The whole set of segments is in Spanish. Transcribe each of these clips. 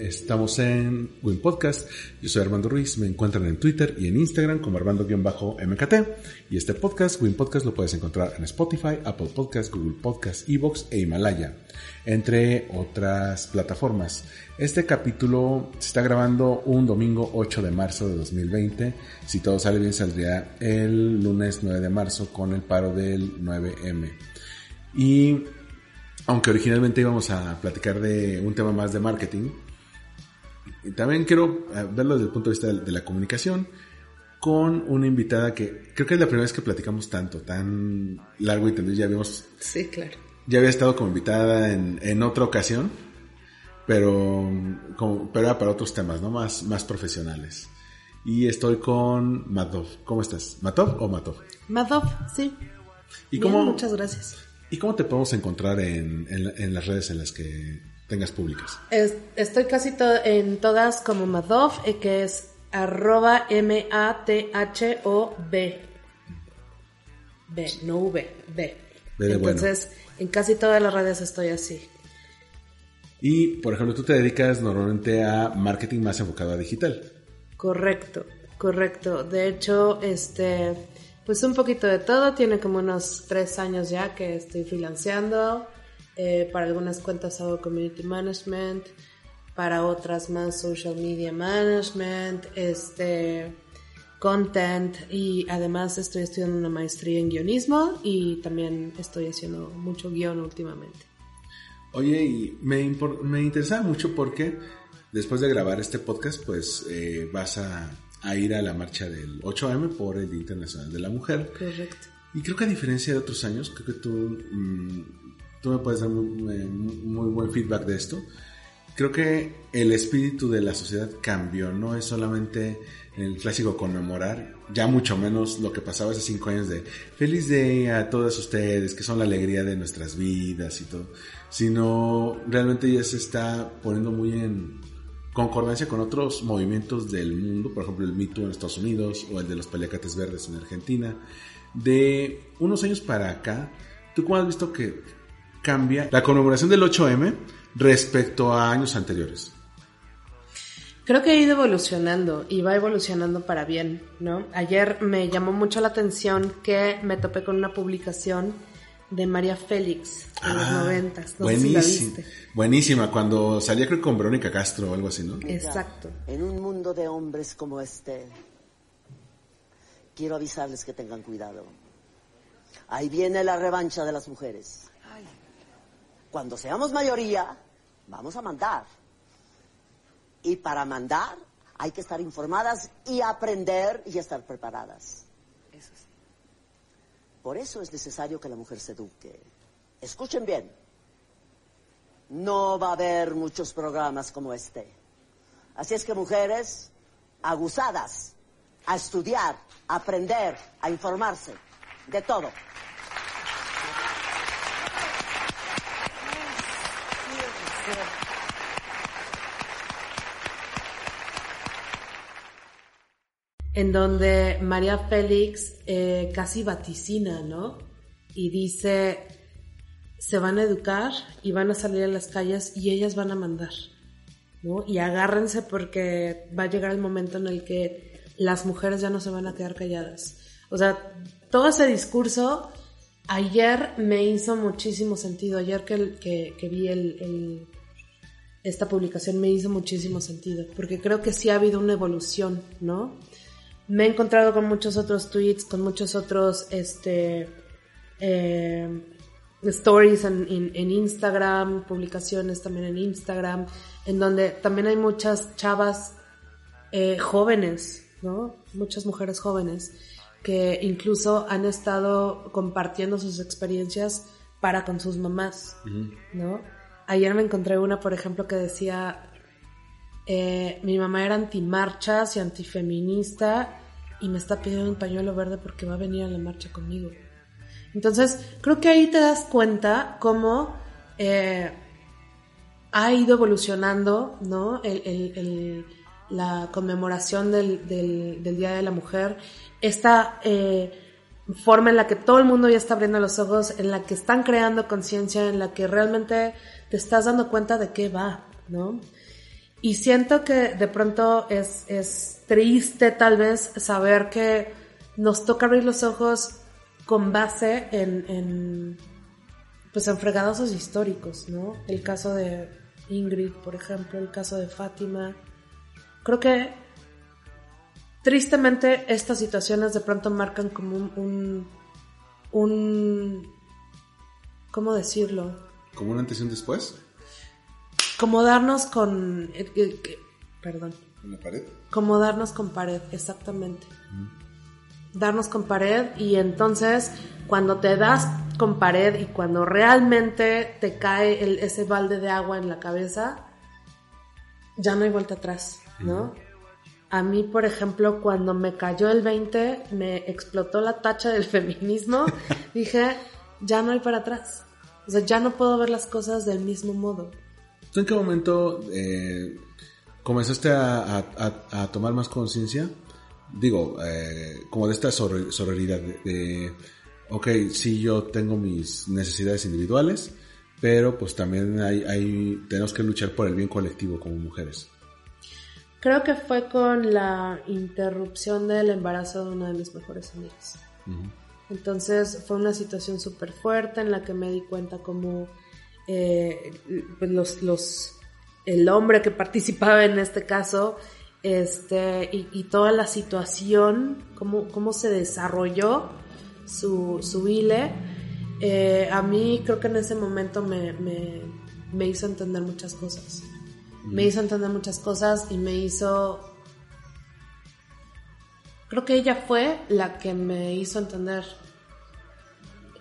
Estamos en Win Podcast. Yo soy Armando Ruiz. Me encuentran en Twitter y en Instagram como Armando-MKT. Y este podcast, Win Podcast, lo puedes encontrar en Spotify, Apple Podcast, Google Podcast, Evox e Himalaya, entre otras plataformas. Este capítulo se está grabando un domingo 8 de marzo de 2020. Si todo sale bien, saldría el lunes 9 de marzo con el paro del 9M. Y aunque originalmente íbamos a platicar de un tema más de marketing, también quiero eh, verlo desde el punto de vista de la comunicación con una invitada que creo que es la primera vez que platicamos tanto, tan largo y tendido. Ya habíamos. Sí, claro. Ya había estado como invitada en, en otra ocasión, pero, como, pero era para otros temas, ¿no? Más, más profesionales. Y estoy con Matov. ¿Cómo estás? ¿Matov o Matov? Matov, sí. ¿Y Bien, cómo, muchas gracias. ¿Y cómo te podemos encontrar en, en, en las redes en las que tengas públicas? Es- estoy casi to- en todas como Madov, eh, que es arroba M-A-T-H-O-B. B, no V, B. B de bueno. Entonces, en casi todas las redes estoy así. Y, por ejemplo, tú te dedicas normalmente a marketing más enfocado a digital. Correcto, correcto. De hecho, este, pues un poquito de todo. Tiene como unos tres años ya que estoy freelanceando. Eh, para algunas cuentas hago community management, para otras más social media management, este, content y además estoy estudiando una maestría en guionismo y también estoy haciendo mucho guion últimamente. Oye, y me, me interesaba mucho porque después de grabar este podcast, pues eh, vas a, a ir a la marcha del 8M por el Día Internacional de la Mujer. Correcto. Y creo que a diferencia de otros años, creo que tú, mm, tú me puedes dar muy, muy- muy buen feedback de esto. Creo que el espíritu de la sociedad cambió, no es solamente el clásico conmemorar, ya mucho menos lo que pasaba hace cinco años de feliz día a todos ustedes, que son la alegría de nuestras vidas y todo, sino realmente ya se está poniendo muy en concordancia con otros movimientos del mundo, por ejemplo el Me Too en Estados Unidos o el de los paliacates verdes en Argentina. De unos años para acá, ¿tú cómo has visto que cambia la conmemoración del 8M respecto a años anteriores? Creo que ha ido evolucionando y va evolucionando para bien, ¿no? Ayer me llamó mucho la atención que me topé con una publicación de María Félix de los Ah, noventas. No sé si la buenísima, viste. buenísima, cuando salía creo que con Verónica Castro o algo así, ¿no? Exacto. En un mundo de hombres como este, quiero avisarles que tengan cuidado. Ahí viene la revancha de las mujeres. Cuando seamos mayoría, vamos a mandar. Y para mandar hay que estar informadas y aprender y estar preparadas. Por eso es necesario que la mujer se eduque. Escuchen bien. No va a haber muchos programas como este. Así es que mujeres aguzadas a estudiar, a aprender, a informarse, de todo. En donde María Félix eh, casi vaticina, ¿no? Y dice, se van a educar y van a salir a las calles y ellas van a mandar, ¿no? Y agárrense porque va a llegar el momento en el que las mujeres ya no se van a quedar calladas. O sea, todo ese discurso ayer me hizo muchísimo sentido. Ayer que, que, que vi el, el, esta publicación me hizo muchísimo sentido, porque creo que sí ha habido una evolución, ¿no? me he encontrado con muchos otros tweets, con muchos otros este, eh, stories en, en- en Instagram, publicaciones también en Instagram, en donde también hay muchas chavas eh, jóvenes, ¿no? Muchas mujeres jóvenes que incluso han estado compartiendo sus experiencias para con sus mamás, ¿no? Ayer me encontré una, por ejemplo, que decía, eh, mi mamá era antimarchas y antifeminista y me está pidiendo un pañuelo verde porque va a venir a la marcha conmigo. Entonces, creo que ahí te das cuenta cómo eh, ha ido evolucionando, ¿no? El, el- el- la conmemoración del, del- del Día de la Mujer, esta eh, forma en la que todo el mundo ya está abriendo los ojos, en la que están creando conciencia, en la que realmente te estás dando cuenta de qué va, ¿no? Y siento que de pronto es, es triste tal vez saber que nos toca abrir los ojos con base en, en pues en fregadazos históricos, ¿no? El caso de Ingrid, por ejemplo, el caso de Fátima. Creo que tristemente estas situaciones de pronto marcan como un, un, un ¿cómo decirlo? ¿Como un antes y un después? Como darnos con, eh, eh, perdón, ¿En la pared? como darnos con pared, exactamente. Darnos con pared y entonces cuando te das con pared y cuando realmente te cae el- ese balde de agua en la cabeza, ya no hay vuelta atrás, ¿no? A mí, por ejemplo, cuando me cayó el 20, me explotó la tacha del feminismo, dije, ya no hay para atrás. O sea, ya no puedo ver las cosas del mismo modo. ¿Tú en qué momento eh, comenzaste a, a- a- tomar más conciencia? Digo, eh, como de esta soror- sororidad, de, de, ok, sí, yo tengo mis necesidades individuales, pero pues también hay, hay, tenemos que luchar por el bien colectivo como mujeres. Creo que fue con la interrupción del embarazo de una de mis mejores amigas. Entonces fue una situación súper fuerte en la que me di cuenta como eh, pues, los, los, el hombre que participaba en este caso este, y, y toda la situación, cómo, cómo se desarrolló su, su hile, eh, a mí creo que en ese momento me, me, me hizo entender muchas cosas. Me hizo entender muchas cosas y me hizo Creo que ella fue la que me hizo entender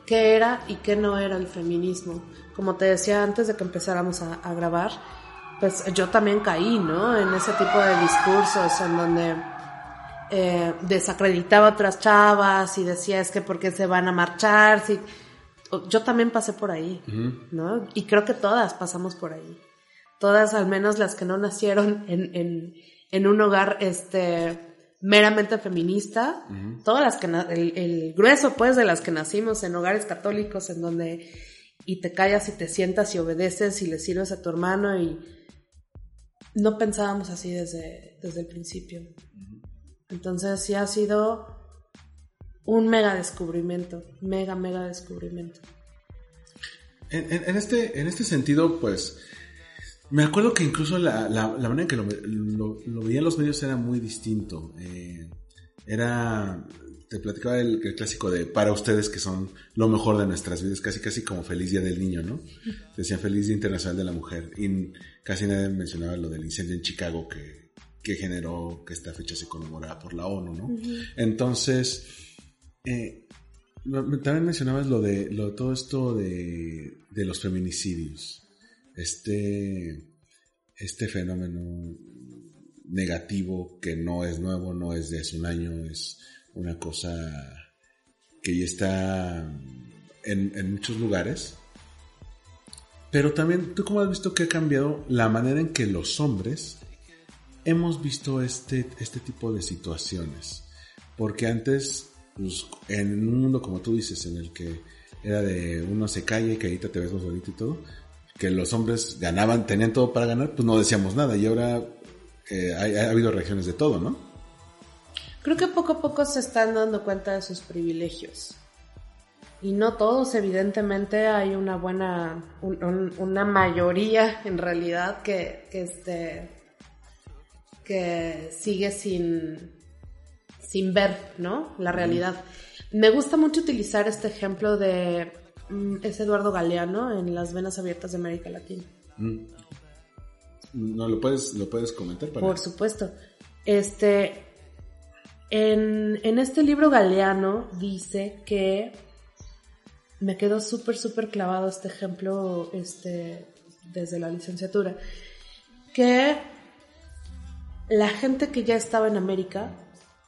qué era y qué no era el feminismo. Como te decía antes de que empezáramos a, a grabar, pues yo también caí, ¿no? En ese tipo de discursos en donde eh, desacreditaba a otras chavas y decía es que por qué se van a marchar. Si... Yo también pasé por ahí, ¿no? Y creo que todas pasamos por ahí. Todas, al menos las que no nacieron en, en, en un hogar, este, meramente feminista, todas las que, el, el grueso pues de las que nacimos en hogares católicos en donde y te callas y te sientas y obedeces y le sirves a tu hermano y no pensábamos así desde, desde el principio. Entonces sí ha sido un mega descubrimiento, mega, mega descubrimiento. En, en- en este, en este sentido, pues, me acuerdo que incluso la, la- la manera en que lo, lo, lo veían los medios era muy distinto. Eh, era, te platicaba el, el clásico de para ustedes que son lo mejor de nuestras vidas, casi casi como Feliz Día del Niño, ¿no? Decían Feliz Día Internacional de la Mujer. Y casi nadie mencionaba lo del incendio en Chicago que, que generó que esta fecha se conmemorara por la ONU, ¿no? Entonces, eh, también mencionabas lo de, lo de todo esto de, de los feminicidios. Este, este fenómeno negativo que no es nuevo, no es de hace un año, es una cosa que ya está en, en muchos lugares. Pero también, ¿tú cómo has visto que ha cambiado la manera en que los hombres hemos visto este, este tipo de situaciones? Porque antes, pues, en un mundo como tú dices, en el que era de uno se calla y que ahorita te ves más bonito y todo, que los hombres ganaban, tenían todo para ganar, pues no decíamos nada. Y ahora eh, ha, ha habido reacciones de todo, ¿no? Creo que poco a poco se están dando cuenta de sus privilegios. Y no todos, evidentemente, hay una buena, un- un- una mayoría en realidad que, que, este, que sigue sin, sin ver, ¿no? La realidad. Me gusta mucho utilizar este ejemplo de es Eduardo Galeano en Las Venas Abiertas de América Latina. Mm. No lo puedes, lo puedes comentar para. Por supuesto. Este, en, en este libro Galeano dice que me quedó súper, súper clavado este ejemplo este, desde la licenciatura, que la gente que ya estaba en América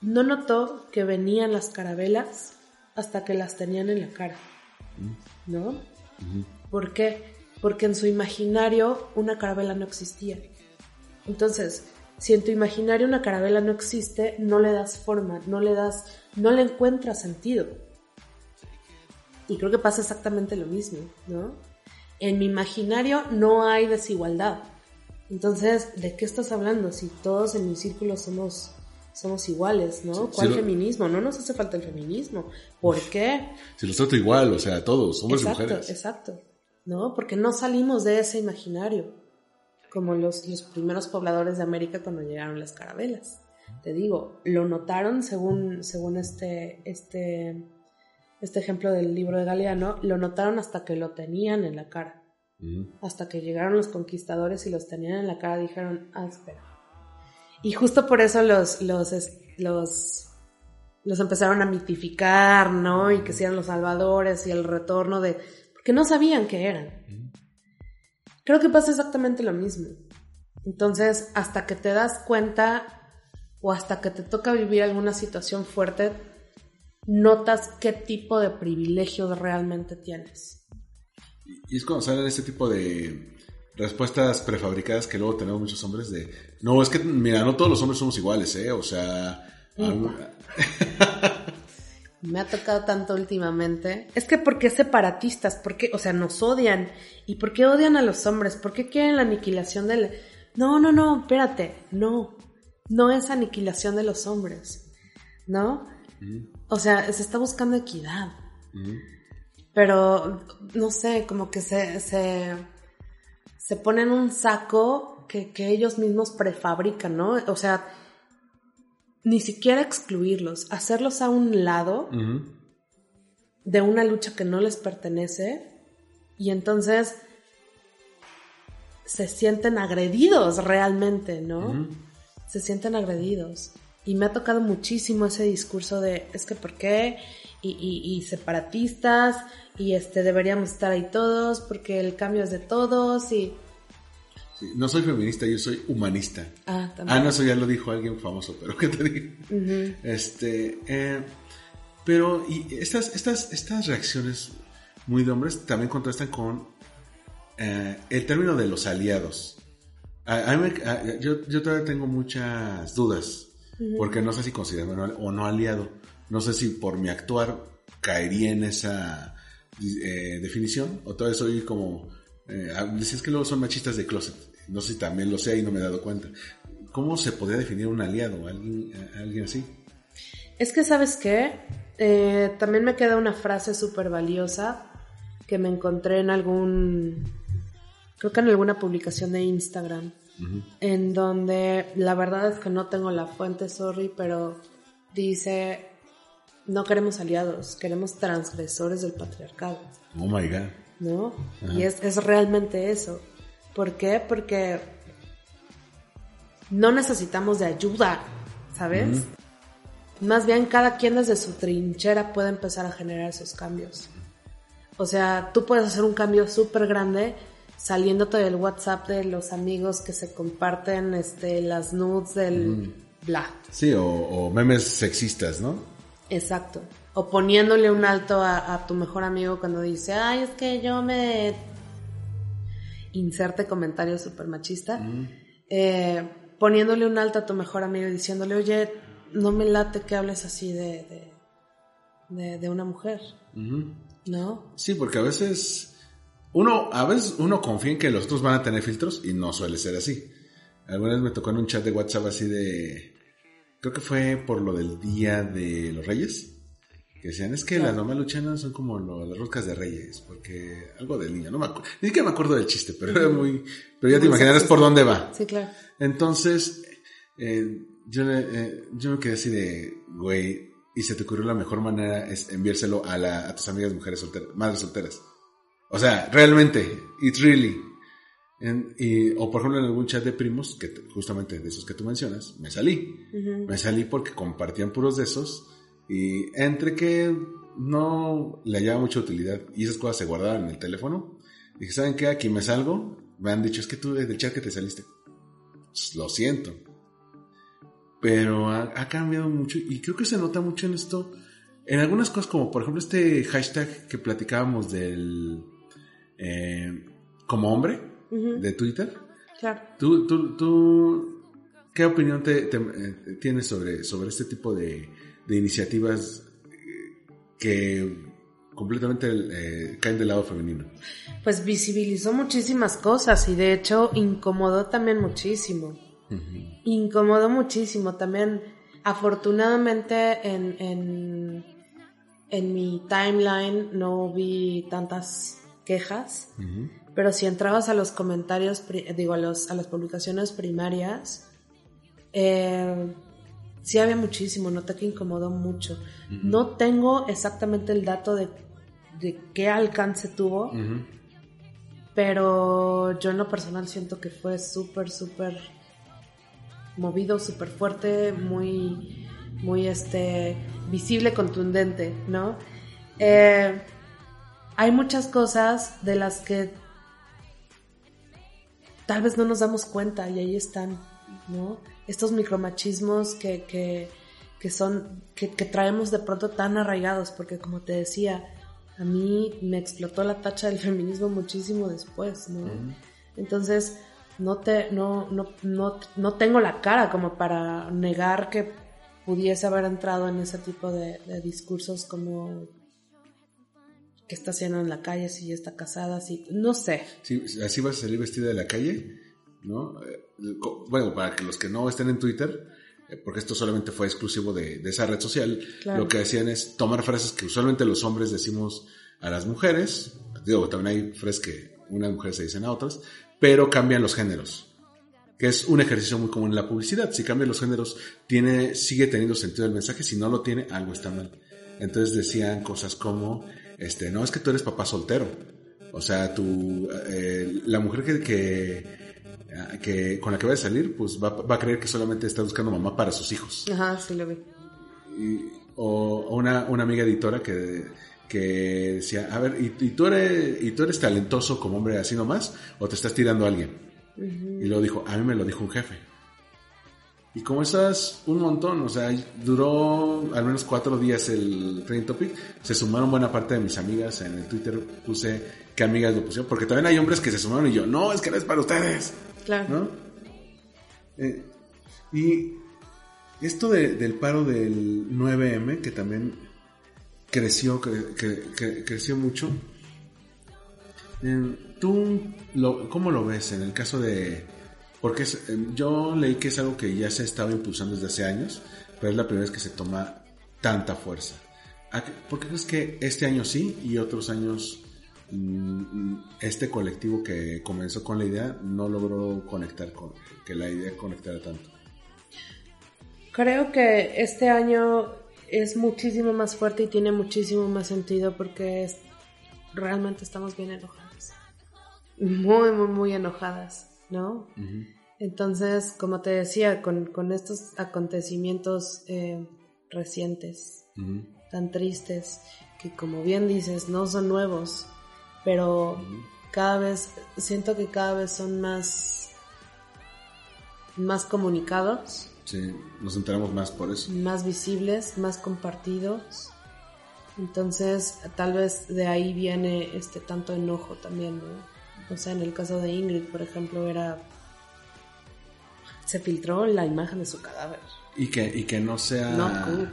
no notó que venían las carabelas hasta que las tenían en la cara, ¿no? ¿Por qué? Porque en su imaginario una carabela no existía. Entonces, si en tu imaginario una carabela no existe, no le das forma, no le das, no le encuentras sentido. Y creo que pasa exactamente lo mismo, ¿no? En mi imaginario no hay desigualdad. Entonces, ¿de qué estás hablando? Si todos en mi círculo somos, somos iguales, ¿no? ¿Cuál lo- feminismo? No nos hace falta el feminismo. ¿Por qué? Si los trato igual, o sea, todos, hombres exacto, y mujeres. exacto. ¿No? Porque no salimos de ese imaginario. Como los, los primeros pobladores de América cuando llegaron las carabelas. Te digo, lo notaron según, según este, este, este ejemplo del libro de Galeano, lo notaron hasta que lo tenían en la cara. Hasta que llegaron los conquistadores y los tenían en la cara, dijeron, ah, espera. Y justo por eso los, los, los, los empezaron a mitificar, ¿no? Y que sean los salvadores y el retorno de... Porque no sabían qué eran. Creo que pasa exactamente lo mismo. Entonces, hasta que te das cuenta o hasta que te toca vivir alguna situación fuerte, notas qué tipo de privilegios realmente tienes. Y es cuando salen este tipo de respuestas prefabricadas que luego tenemos muchos hombres de, no, es que, mira, no todos los hombres somos iguales, ¿eh? O sea, Me ha tocado tanto últimamente. Es que ¿por qué separatistas? ¿Por qué? O sea, nos odian. ¿Y por qué odian a los hombres? ¿Por qué quieren la aniquilación del... No, no, no, espérate. No. No es aniquilación de los hombres. ¿No? O sea, se está buscando equidad. Pero, no sé, como que se... se se ponen un saco que, que ellos mismos prefabrican, ¿no? O sea, ni siquiera excluirlos, hacerlos a un lado de una lucha que no les pertenece y entonces se sienten agredidos realmente, ¿no? Se sienten agredidos. Y me ha tocado muchísimo ese discurso de es que por qué y, y- y separatistas y este deberíamos estar ahí todos porque el cambio es de todos y Sí, no soy feminista, yo soy humanista. ah también Ah, no, eso ya lo dijo alguien famoso, pero ¿qué te digo? Este, eh, pero, y estas, estas, estas reacciones muy de hombres también contrastan con eh, el término de los aliados. A- a mí me- a- yo, yo todavía tengo muchas dudas, porque no sé si considerarme o no aliado. No sé si por mi actuar caería en esa eh, definición, o todavía soy como... Eh, ah, que luego son machistas de closet. No sé si también lo sé y no me he dado cuenta. ¿Cómo se podría definir un aliado? ¿Alguien, a- alguien así? Es que, ¿sabes qué? Eh, también me queda una frase súper valiosa que me encontré en algún, creo que en alguna publicación de Instagram, en donde la verdad es que no tengo la fuente, sorry, pero dice, no queremos aliados, queremos transgresores del patriarcado. Oh my god. ¿no? Y es, es realmente eso. ¿Por qué? Porque no necesitamos de ayuda, ¿sabes? Más bien cada quien desde su trinchera puede empezar a generar esos cambios. O sea, tú puedes hacer un cambio súper grande saliéndote del WhatsApp de los amigos que se comparten este, las nudes del bla. Sí, o, o memes sexistas, ¿no? Exacto. O poniéndole un alto a, a tu mejor amigo cuando dice, ay, es que yo me... Inserte comentario súper machista. Eh, poniéndole un alto a tu mejor amigo y diciéndole, oye, no me late que hables así de, de, de, de una mujer. ¿No? Sí, porque a veces uno, a veces uno confía en que los otros van a tener filtros y no suele ser así. Alguna vez me tocó en un chat de WhatsApp así de, creo que fue por lo del Día de los Reyes, que decían, es que las mamás luchanas son como lo- las roscas de reyes, porque algo del niño, no me acuerdo, ni siquiera me acuerdo del chiste, pero era muy, pero ya te imaginarás por dónde va. Sí, claro. Entonces, eh, yo, eh, yo me quedé así de, güey, y se te ocurrió la mejor manera es enviárselo a, la, a tus amigas mujeres solteras, madres solteras. O sea, realmente, it's really. En- y, o por ejemplo en algún chat de primos, que te- justamente de esos que tú mencionas, me salí. Me salí porque compartían puros de esos y entre que no le hallaba mucha utilidad y esas cosas se guardaban en el teléfono, dije, ¿saben qué? Aquí me salgo. Me han dicho, es que tú desde el chat que te saliste. Pues, lo siento. Pero ha, ha cambiado mucho y creo que se nota mucho en esto. En algunas cosas, como por ejemplo este hashtag que platicábamos del eh, como hombre De Twitter. Claro. ¿Tú, tú, tú qué opinión te, te- eh, tienes sobre, sobre este tipo de, de iniciativas eh, que completamente eh, caen del lado femenino? Pues visibilizó muchísimas cosas y de hecho incomodó también muchísimo. Incomodó muchísimo también. Afortunadamente en, en, en mi timeline no vi tantas quejas, pero si entrabas a los comentarios, digo, a, los, a las publicaciones primarias, eh, sí había muchísimo, noté que incomodó mucho. No tengo exactamente el dato de, de qué alcance tuvo, pero yo en lo personal siento que fue súper, súper movido, súper fuerte, muy, muy este, visible, contundente, ¿no? Eh, hay muchas cosas de las que tal vez no nos damos cuenta y ahí están, ¿no? Estos micromachismos que, que, que son, que, que traemos de pronto tan arraigados, porque como te decía, a mí me explotó la tacha del feminismo muchísimo después, ¿no? Entonces, no te, no, no, no, no tengo la cara como para negar que pudiese haber entrado en ese tipo de, de discursos como que está haciendo en la calle, si ya está casada, si, no sé. Sí, así vas a salir vestida de la calle, ¿no? Eh, Bueno, para que los que no estén en Twitter, eh, porque esto solamente fue exclusivo de, de esa red social, Claro. lo que hacían es tomar frases que usualmente los hombres decimos a las mujeres, digo, también hay frases que unas mujeres se dicen a otras, pero cambian los géneros, que es un ejercicio muy común en la publicidad. Si cambian los géneros, tiene, sigue teniendo sentido el mensaje, si no lo tiene, algo está mal. Entonces decían cosas como, este, no, es que tú eres papá soltero. O sea, tú, eh, la mujer que, que, que con la que va a salir, pues va, va a creer que solamente está buscando mamá para sus hijos. Ajá, sí lo vi. Y- o o una, una amiga editora que, que decía, a ver, ¿y, y tú eres, ¿y tú eres talentoso como hombre así nomás? ¿O te estás tirando a alguien? Y luego dijo, a mí me lo dijo un jefe. Y como esas, un montón, o sea, duró al menos cuatro días el trending topic, se sumaron buena parte de mis amigas, en el Twitter puse qué amigas lo pusieron, porque también hay hombres que se sumaron y yo, no, es que no es para ustedes. Claro. ¿no? Eh, y esto de- del paro del 9M, que también creció, que- creció mucho, eh, ¿tú lo, cómo lo ves en el caso de... Porque es- eh, yo leí que es algo que ya se estaba impulsando desde hace años, pero es la primera vez que se toma tanta fuerza. ¿A qué- ¿Por qué crees que este año sí y otros años mm, este colectivo que comenzó con la idea no logró conectar con que la idea conectara tanto? Creo que este año es muchísimo más fuerte y tiene muchísimo más sentido porque es- realmente estamos bien enojadas. Muy, muy, muy enojadas, ¿no? Entonces, como te decía, con, con estos acontecimientos eh, recientes, tan tristes, que como bien dices, no son nuevos, pero cada vez, siento que cada vez son más, más comunicados Sí, nos enteramos más por eso. más visibles, más compartidos. Entonces, tal vez de ahí viene este tanto enojo también, ¿no? O sea, en el caso de Ingrid, por ejemplo, era se filtró la imagen de su cadáver. Y que, y que no sea... No, cool.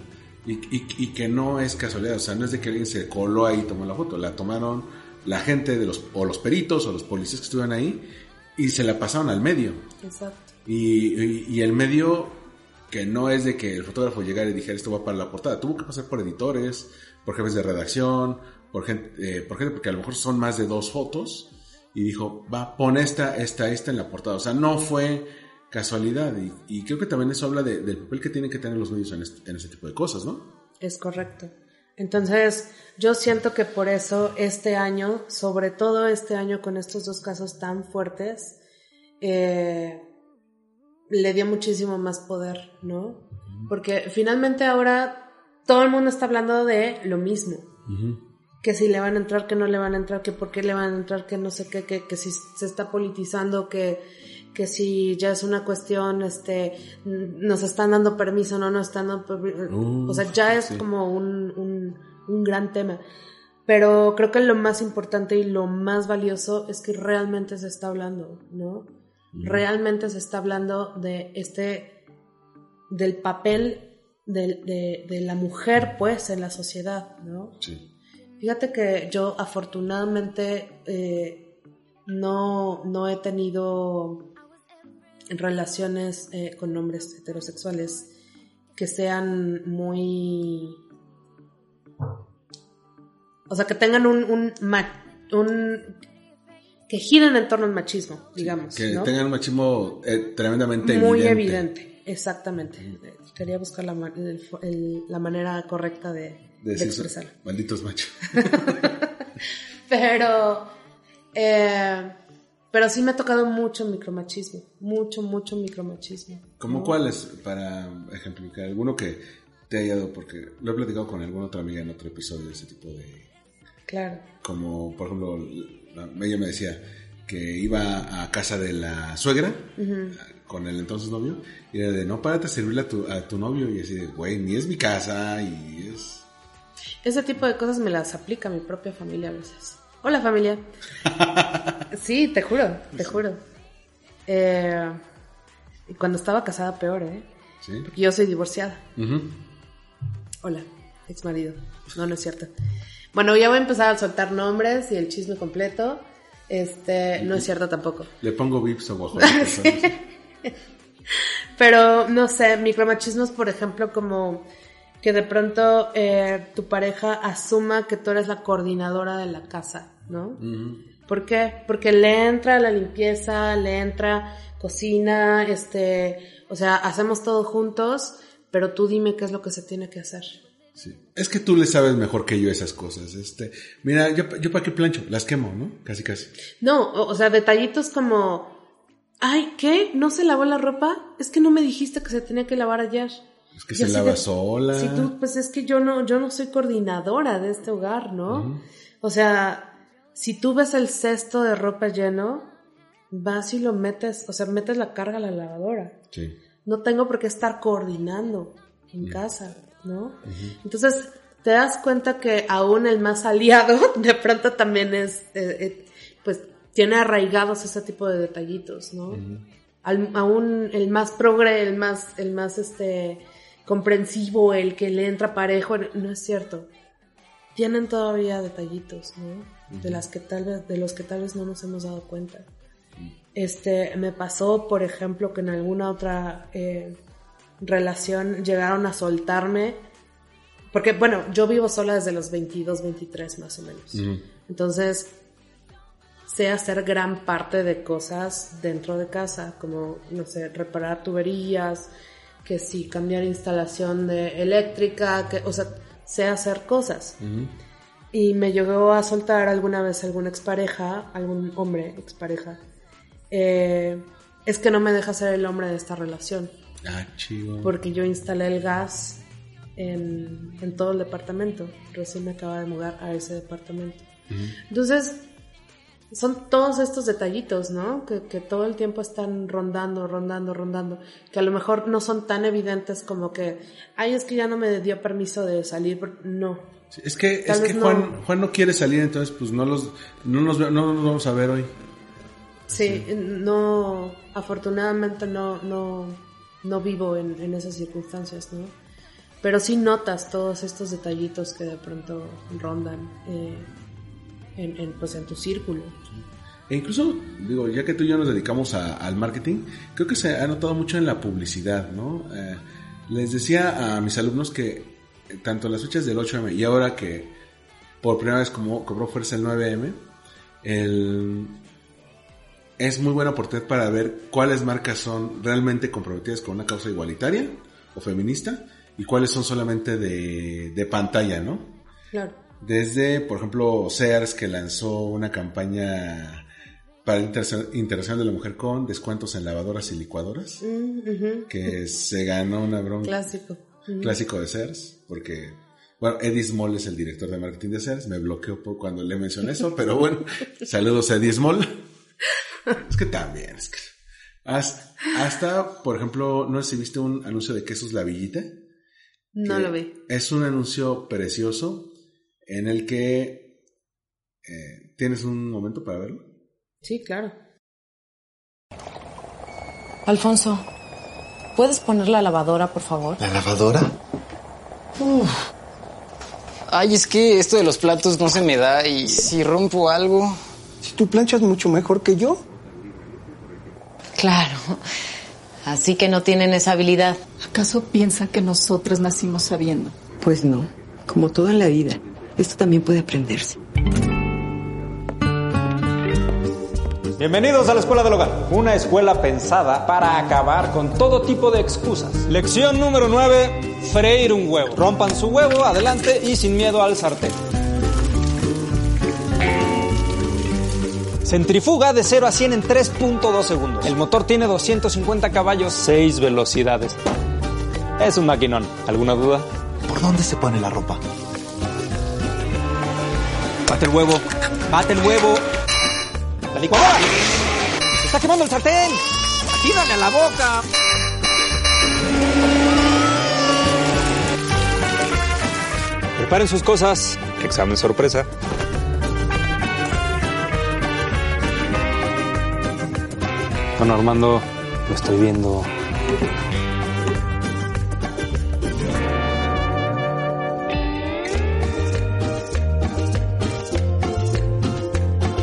y, y- y que no es casualidad, o sea, no es de que alguien se coló ahí y tomó la foto, la tomaron la gente de los, o los peritos o los policías que estuvieron ahí y se la pasaron al medio. Exacto. Y, y- y el medio, que no es de que el fotógrafo llegara y dijera esto va para la portada, tuvo que pasar por editores, por jefes de redacción, por gente, eh, por gente, porque a lo mejor son más de dos fotos, y dijo, va, pon esta, esta, esta en la portada. O sea, no fue casualidad. Y, y creo que también eso habla de- del papel que tienen que tener los medios en este, en este tipo de cosas, ¿no? Es correcto. Entonces, yo siento que por eso este año, sobre todo este año con estos dos casos tan fuertes, eh, le dio muchísimo más poder, ¿no? Porque finalmente ahora todo el mundo está hablando de lo mismo. Que si le van a entrar, que no le van a entrar, que por qué le van a entrar, que no sé qué, que, que si se está politizando, que, que si ya es una cuestión, este, nos están dando permiso, no nos están dando permiso. Uh, o sea, ya es sí. como un, un, un gran tema. Pero creo que lo más importante y lo más valioso es que realmente se está hablando, ¿no? Realmente se está hablando de este, del papel de, de, de la mujer, pues, en la sociedad, ¿no? Sí. Fíjate que yo afortunadamente eh, no, no he tenido relaciones eh, con hombres heterosexuales que sean muy... O sea, que tengan un... un, que giren en torno al machismo, digamos. Que ¿no? tengan un machismo eh, tremendamente Muy evidente. evidente, exactamente. Quería buscar la, el- el- la manera correcta de, De de expresarlo. malditos machos. Pero, eh, pero sí me ha tocado mucho micromachismo, mucho, mucho micromachismo. ¿Cómo ¿no? cuáles, para ejemplificar? Alguno que te haya dado, porque lo he platicado con alguna otra amiga en otro episodio de ese tipo de... Claro, Como, por ejemplo, la- ella me decía que iba a casa de la suegra con el entonces novio y era de, no, párate a servirle a tu, a tu novio y así de, güey, ni es mi casa y es... ese tipo de cosas me las aplica mi propia familia a veces. Hola familia. sí, te juro, te juro. Eh, y cuando estaba casada peor, ¿eh? ¿Sí? Yo soy divorciada. Hola, ex marido. No, no es cierto. Bueno, ya voy a empezar a soltar nombres y el chisme completo. Este, no es cierto tampoco. Le pongo vips o. ¿sabes? Pero, no sé, micromachismos, por ejemplo, como que de pronto eh, tu pareja asuma que tú eres la coordinadora de la casa, ¿no? ¿Por qué? Porque le entra la limpieza, le entra cocina, este, o sea, hacemos todo juntos, pero tú dime qué es lo que se tiene que hacer. Sí. Es que tú le sabes mejor que yo esas cosas. Este, mira, yo, yo para qué plancho, las quemo, ¿no? Casi, casi. No, o, o sea, detallitos como, ay, ¿qué? ¿No se lavó la ropa? Es que no me dijiste que se tenía que lavar ayer. Es que se lava de- sola. Sí, tú, pues es que yo no, yo no soy coordinadora de este hogar, ¿no? O sea, si tú ves el cesto de ropa lleno, vas y lo metes, o sea, metes la carga a la lavadora. Sí. No tengo por qué estar coordinando en casa, ¿no? Entonces, te das cuenta que aún el más aliado, de pronto también es, eh, eh, pues, tiene arraigados ese tipo de detallitos, ¿no? Al- aún el más progre, el más, el más, este, comprensivo, el que le entra parejo, no es cierto. Tienen todavía detallitos, ¿no? De las que tal vez, de los que tal vez no nos hemos dado cuenta. Este, me pasó, por ejemplo, que en alguna otra eh, relación llegaron a soltarme, porque bueno, yo vivo sola desde los 22, 23 más o menos. Entonces, sé hacer gran parte de cosas dentro de casa, como, no sé, reparar tuberías, que sí, cambiar instalación de eléctrica, que, o sea, sé hacer cosas. Y me llegó a soltar alguna vez alguna expareja, algún hombre expareja, eh, es que no me deja ser el hombre de esta relación, Ah, chido. porque yo instalé el gas en, en todo el departamento, recién me acaba de mudar a ese departamento. Entonces, son todos estos detallitos, ¿no? Que, que todo el tiempo están rondando, rondando, rondando, que a lo mejor no son tan evidentes como que, ay, es que ya no me dio permiso de salir, por-". no. Sí, es que, Tal es que Juan, no. Juan no quiere salir, entonces pues no los, no nos, ve- no nos vamos a ver hoy. Sí, no, afortunadamente no, no, no vivo en, en esas circunstancias, ¿no? Pero sí notas todos estos detallitos que de pronto rondan eh, en, en, pues, en tu círculo. E incluso, digo, ya que tú y yo nos dedicamos a- al marketing, creo que se ha notado mucho en la publicidad, ¿no? Eh, les decía a mis alumnos que eh, tanto las fechas del 8M y ahora que por primera vez como cobró fuerza el 9M, el, es muy buena oportunidad para ver cuáles marcas son realmente comprometidas con una causa igualitaria o feminista y cuáles son solamente de, de pantalla, ¿no? Claro. Desde, por ejemplo, Sears que lanzó una campaña para Internacional de la Mujer con descuentos en lavadoras y licuadoras, Mm, que se ganó una broma Clásico. Clásico de Sears, porque, bueno, Eddie Small es el director de marketing de Sears, me bloqueó por cuando le mencioné eso, pero bueno, saludos a Eddie Small. Es que también, es que... Hasta, hasta, por ejemplo, no sé si viste un anuncio de quesos La Villita. No lo vi. Es un anuncio precioso en el que eh, tienes un momento para verlo. Sí, claro. Alfonso, ¿puedes poner la lavadora, por favor? ¿La lavadora? Ay, es que esto de los platos no se me da y si rompo algo. Si tú planchas mucho mejor que yo. Claro. Así que no tienen esa habilidad. ¿Acaso piensa que nosotros nacimos sabiendo? Pues no, como todo en la vida, esto también puede aprenderse. Bienvenidos a la Escuela del Hogar, una escuela pensada para acabar con todo tipo de excusas. Lección número 9, freír un huevo. Rompan su huevo, adelante y sin miedo al sartén. Centrifuga de 0 a 100 en 3.2 segundos. El motor tiene 250 caballos, 6 velocidades. Es un maquinón. ¿Alguna duda? ¿Por dónde se pone la ropa? Bate el huevo. Bate el huevo. ¡La licuadora! ¡Se está quemando el sartén! ¡Tírale a la boca! Preparen sus cosas. Examen sorpresa. Bueno, Armando, lo estoy viendo.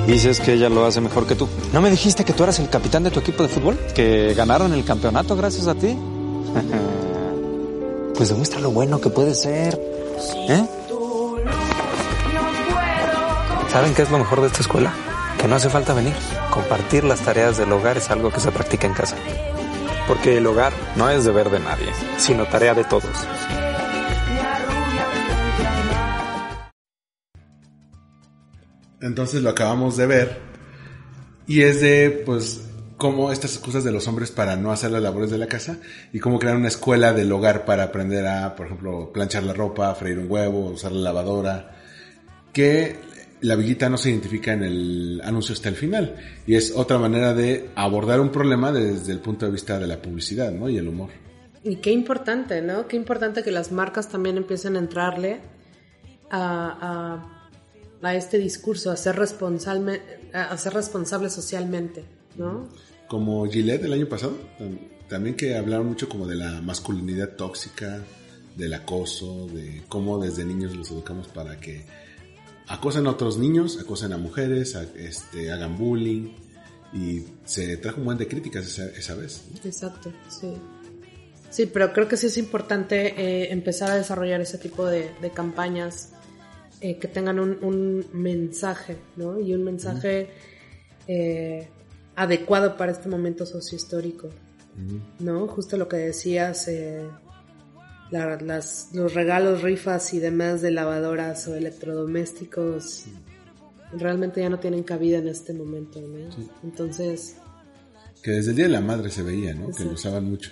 Dices que ella lo hace mejor que tú. ¿No me dijiste que tú eras el capitán de tu equipo de fútbol? ¿Que ganaron el campeonato gracias a ti? pues demuestra lo bueno que puede ser. ¿Eh? ¿Saben qué es lo mejor de esta escuela? Que no hace falta venir. Compartir las tareas del hogar es algo que se practica en casa. Porque el hogar no es deber de nadie, sino tarea de todos. Entonces lo acabamos de ver. Y es de, pues, cómo estas excusas de los hombres para no hacer las labores de la casa y cómo crear una escuela del hogar para aprender a, por ejemplo, planchar la ropa, freír un huevo, usar la lavadora. Que la villita no se identifica en el anuncio hasta el final. Y es otra manera de abordar un problema desde el punto de vista de la publicidad, ¿no? Y el humor. Y qué importante, ¿no? Qué importante que las marcas también empiecen a entrarle a, a, a este discurso, a ser, responsable, a ser responsable socialmente, ¿no? Como Gillette el año pasado, tam- también que hablaron mucho como de la masculinidad tóxica, del acoso, de cómo desde niños los educamos para que acosen a otros niños, acosen a mujeres, a- este, hagan bullying. Y se trajo un buen de críticas esa, esa vez. ¿no? Exacto, sí. Sí, pero creo que sí es importante eh, empezar a desarrollar ese tipo de, de campañas eh, que tengan un, un mensaje, ¿no? Y un mensaje eh, adecuado para este momento sociohistórico, ¿no? Justo lo que decías, eh, la- las, los regalos, rifas y demás de lavadoras o electrodomésticos realmente ya no tienen cabida en este momento, ¿no? Entonces... Que desde el Día de la Madre se veía, ¿no? Que lo usaban mucho.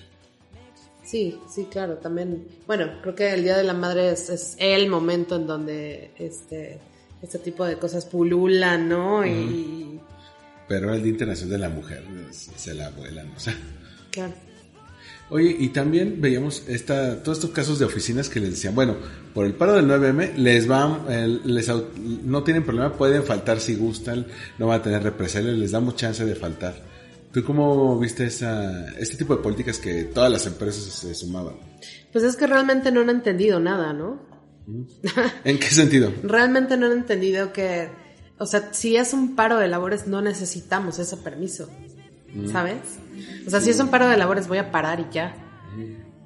Sí, sí, claro, también. Bueno, creo que el Día de la Madre es, es el momento en donde este, este tipo de cosas pululan, ¿no? Y, Pero el Día Internacional de la Mujer, se, se la vuelan, o sea. claro. Oye, y también veíamos esta, todos estos casos de oficinas que les decían, bueno, por el paro del 9M les van, eh, les, no tienen problema, pueden faltar si gustan, no van a tener represalias, les damos chance de faltar. ¿Tú cómo viste esa, este tipo de políticas que todas las empresas se sumaban? Pues es que realmente no han entendido nada, ¿no? ¿En qué sentido? Realmente no han entendido que, o sea, si es un paro de labores no necesitamos ese permiso, Mm. ¿sabes? O sea, si es un paro de labores voy a parar y ya.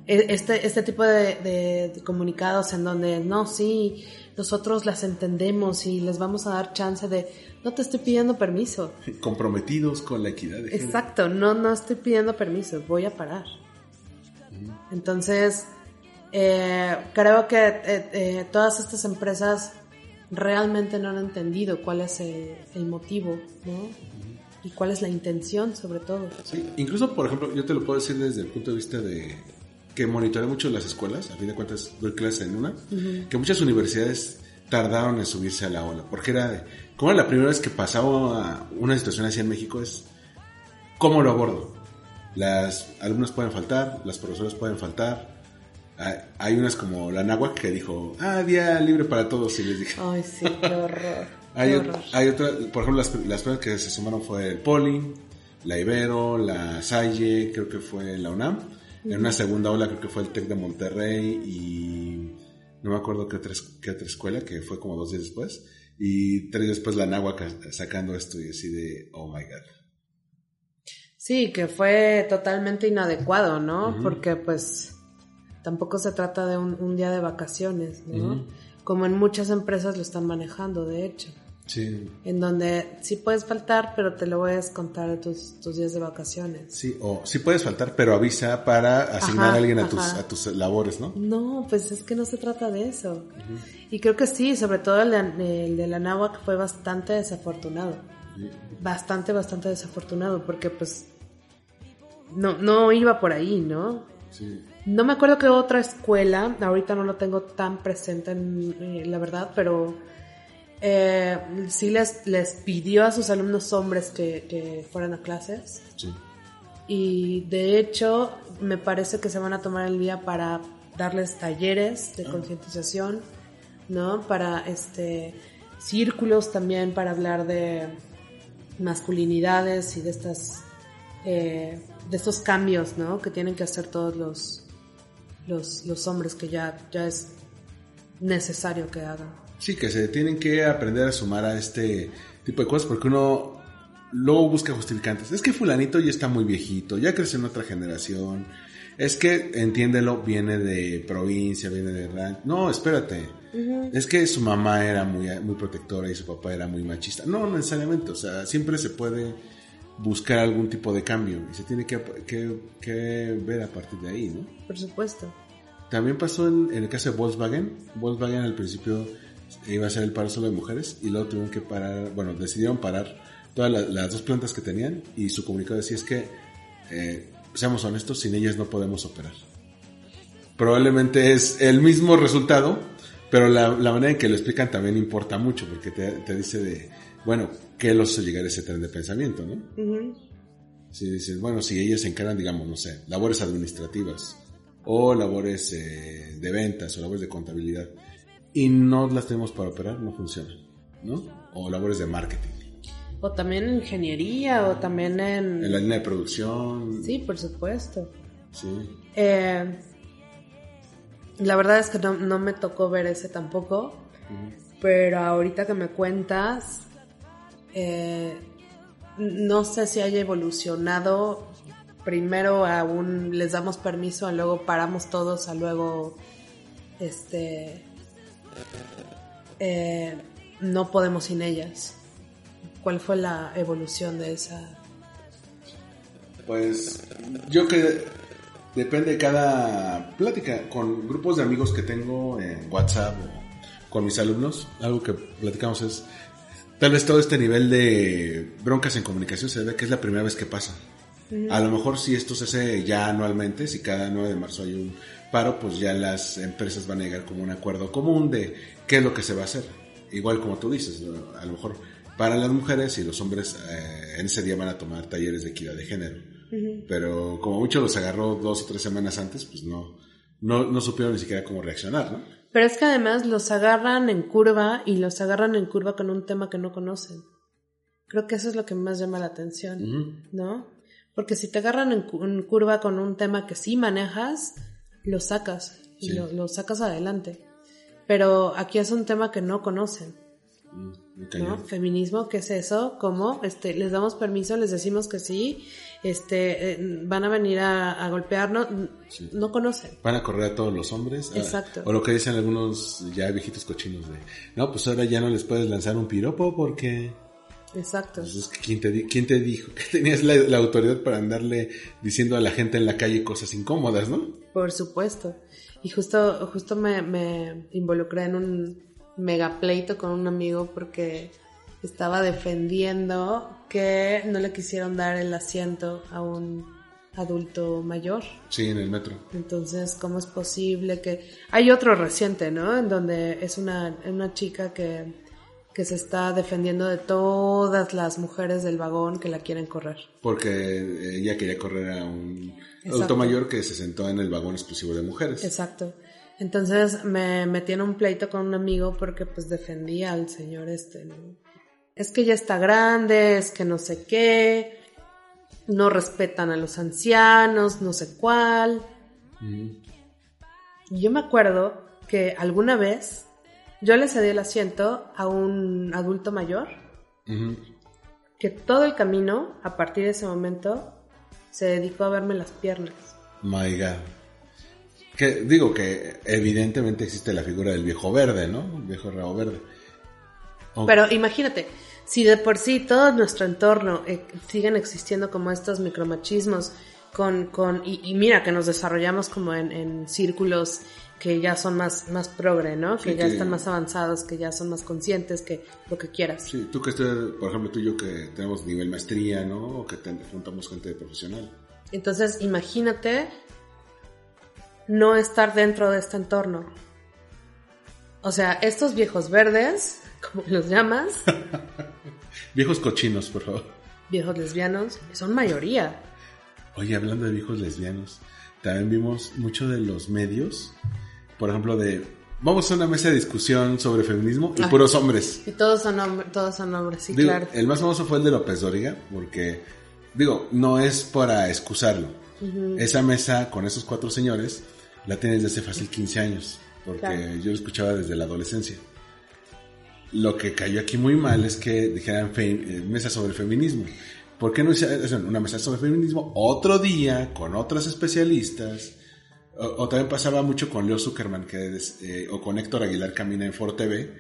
E- este, este tipo de, de- de comunicados en donde no, sí, nosotros las entendemos y les vamos a dar chance de, no te estoy pidiendo permiso. Comprometidos con la equidad de género. Exacto, no, no estoy pidiendo permiso, voy a parar. Entonces, eh, creo que eh, eh, todas estas empresas realmente no han entendido cuál es el, el motivo, ¿no? Y cuál es la intención, sobre todo. Sí, incluso, por ejemplo, yo te lo puedo decir desde el punto de vista de que monitoreo mucho las escuelas, a fin de cuentas doy clases en una, Ujú. que muchas universidades tardaron en subirse a la ola, porque era, de- como era la primera vez que pasaba una situación así en México, es cómo lo abordo. Las alumnas pueden faltar, las profesoras pueden faltar. Hay- unas como la Náhuac que dijo, ah, día libre para todos, y les dije. Ay, sí, qué horror. Hay, qué ot- horror. hay otra, por ejemplo, las, las primeras que se sumaron fue el Poli, la Ibero, la Salle, creo que fue la UNAM. En una segunda ola creo que fue el TEC de Monterrey y no me acuerdo qué otra, es- qué otra escuela, que fue como dos días después. Y tres días después la Náhuac sacando esto y así de, oh my god. Sí, que fue totalmente inadecuado, ¿no? Porque pues tampoco se trata de un, un día de vacaciones, ¿no? Como en muchas empresas lo están manejando, de hecho. Sí, En donde sí puedes faltar, pero te lo voy a descontar de tus, tus días de vacaciones. sí, o sí puedes faltar, pero avisa para asignar Ajá, a alguien a tus, a tus labores, ¿no? No, pues es que no se trata de eso. Y creo que sí, sobre todo el de, el de la náhuatl fue bastante desafortunado. Bastante, bastante desafortunado, porque pues no, no iba por ahí, ¿no? Sí. No me acuerdo qué otra escuela, ahorita no lo tengo tan presente en eh, la verdad, pero eh, sí les, les pidió a sus alumnos hombres que, que fueran a clases. Sí. Y de hecho, me parece que se van a tomar el día para darles talleres de concientización, ¿no? Para este círculos también para hablar de masculinidades y de estas eh, de estos cambios, ¿no? Que tienen que hacer todos los los, los hombres que ya ya es necesario que hagan. Sí, que se tienen que aprender a sumar a este tipo de cosas porque uno luego busca justificantes. Es que fulanito ya está muy viejito, ya creció en otra generación. Es que, entiéndelo, viene de provincia, viene de rancho. No, espérate. Es que su mamá era muy, muy protectora y su papá era muy machista. No, no necesariamente. O sea, siempre se puede buscar algún tipo de cambio y se tiene que, que- que ver a partir de ahí, ¿no? Por supuesto. También pasó en, en el caso de Volkswagen. Volkswagen al principio iba a ser el paro solo de mujeres y luego tuvieron que parar, bueno, decidieron parar todas la- las dos plantas que tenían y su comunicado decía es que, eh, seamos honestos, sin ellas no podemos operar. Probablemente es el mismo resultado, pero la, la manera en que lo explican también importa mucho porque te, te dice de, bueno, ¿qué los hizo llegar a ese tren de pensamiento, no? Ujú. Si dices, bueno, si ellas se encargan, digamos, no sé, labores administrativas o labores eh, de ventas o labores de contabilidad y no las tenemos para operar, no funciona, ¿no? O labores de marketing, O también en ingeniería o también en en la línea de producción, Sí, por supuesto. sí. Eh, la verdad es que no, no me tocó ver ese tampoco, pero ahorita que me cuentas, eh, no sé si haya evolucionado. Primero aún les damos permiso, a luego paramos todos, a luego este eh, no podemos sin ellas. ¿Cuál fue la evolución de esa? Pues yo que depende de cada plática con grupos de amigos que tengo en WhatsApp o con mis alumnos, algo que platicamos es tal vez todo este nivel de broncas en comunicación se debe que es la primera vez que pasa. A lo mejor si esto se hace ya anualmente, si cada 9 de marzo hay un paro, pues ya las empresas van a llegar como un acuerdo común de qué es lo que se va a hacer. Igual como tú dices, ¿no? a lo mejor para las mujeres y los hombres eh, en ese día van a tomar talleres de equidad de género. Pero como mucho los agarró dos o tres semanas antes, pues no, no, no supieron ni siquiera cómo reaccionar, ¿no? Pero es que además los agarran en curva y los agarran en curva con un tema que no conocen. Creo que eso es lo que más llama la atención, ¿no? Porque si te agarran en curva con un tema que sí manejas, lo sacas y Sí. lo, lo sacas adelante. Pero aquí es un tema que no conocen. Cañón. ¿no? Feminismo, ¿qué es eso? ¿Cómo? Este, les damos permiso, les decimos que sí, este, eh, van a venir a, a golpearnos, no conocen. Van a correr a todos los hombres. Ah, Exacto. O lo que dicen algunos ya viejitos cochinos de, no, pues ahora ya no les puedes lanzar un piropo porque... Exacto. Pues, ¿quién, te, ¿Quién te dijo que tenías la, la autoridad para andarle diciendo a la gente en la calle cosas incómodas, no? Por supuesto. Y justo, justo me, me involucré en un mega pleito con un amigo porque estaba defendiendo que no le quisieron dar el asiento a un adulto mayor. Sí, en el metro. Entonces, ¿cómo es posible que... Hay otro reciente, ¿no? En donde es una, una chica que, que se está defendiendo de todas las mujeres del vagón que la quieren correr. Porque ella quería correr a un Exacto. adulto mayor que se sentó en el vagón exclusivo de mujeres. Exacto. Entonces me metí en un pleito con un amigo porque pues defendía al señor este, ¿no? Es que ya está grande, es que no sé qué, no respetan a los ancianos, no sé cuál. Mm. Y Yo me acuerdo que alguna vez yo le cedí el asiento a un adulto mayor que todo el camino, a partir de ese momento, se dedicó a verme las piernas. My God. Que digo que evidentemente existe la figura del viejo verde, ¿no? El viejo rabo verde. Pero imagínate, si de por sí todo nuestro entorno eh, siguen existiendo como estos micromachismos, con, con, y, y mira que nos desarrollamos como en, en círculos que ya son más, más progre, ¿no? Que Sí, ya que- están más avanzados, que ya son más conscientes, que lo que quieras. Sí, tú que estés, por ejemplo, tú y yo que tenemos nivel maestría, ¿no? O que te- juntamos gente profesional. Entonces, imagínate no estar dentro de este entorno. O sea, estos viejos verdes, como los llamas, Viejos cochinos, por favor. viejos lesbianos, son mayoría. Oye, hablando de viejos lesbianos, también vimos mucho de los medios, por ejemplo, de vamos a una mesa de discusión sobre feminismo y puros hombres. Y todos son, hombres, todos son hombres, sí, Digo, claro. El más famoso fue el de López Dóriga, porque, digo, no es para excusarlo. Ujú. Esa mesa con esos cuatro señores la tienes desde hace fácil 15 años, porque Claro. yo lo escuchaba desde la adolescencia. Lo que cayó aquí muy mal es que dijeran eh, mesa sobre feminismo. ¿Por qué no hicieron una mesa sobre feminismo otro día con otras especialistas? O, o también pasaba mucho con Leo Zuckerman que eh, o con Héctor Aguilar Camina en Foro TV,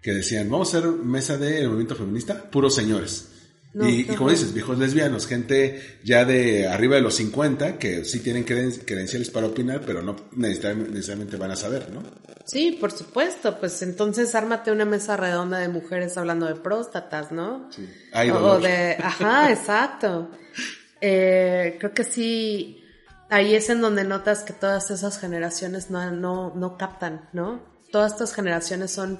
que decían, vamos a hacer mesa del movimiento feminista, puros señores. No, y, y como dices, viejos lesbianos, gente ya de arriba de los 50 que sí tienen creden- credenciales para opinar, pero no necesariamente, van a saber, ¿no? Sí, por supuesto. Pues entonces ármate una mesa redonda de mujeres hablando de próstatas, ¿no? Sí. Hay dolor. o de, ajá, exacto. Eh, creo que sí, ahí es en donde notas que todas esas generaciones no, no, no captan, ¿no? Todas estas generaciones son,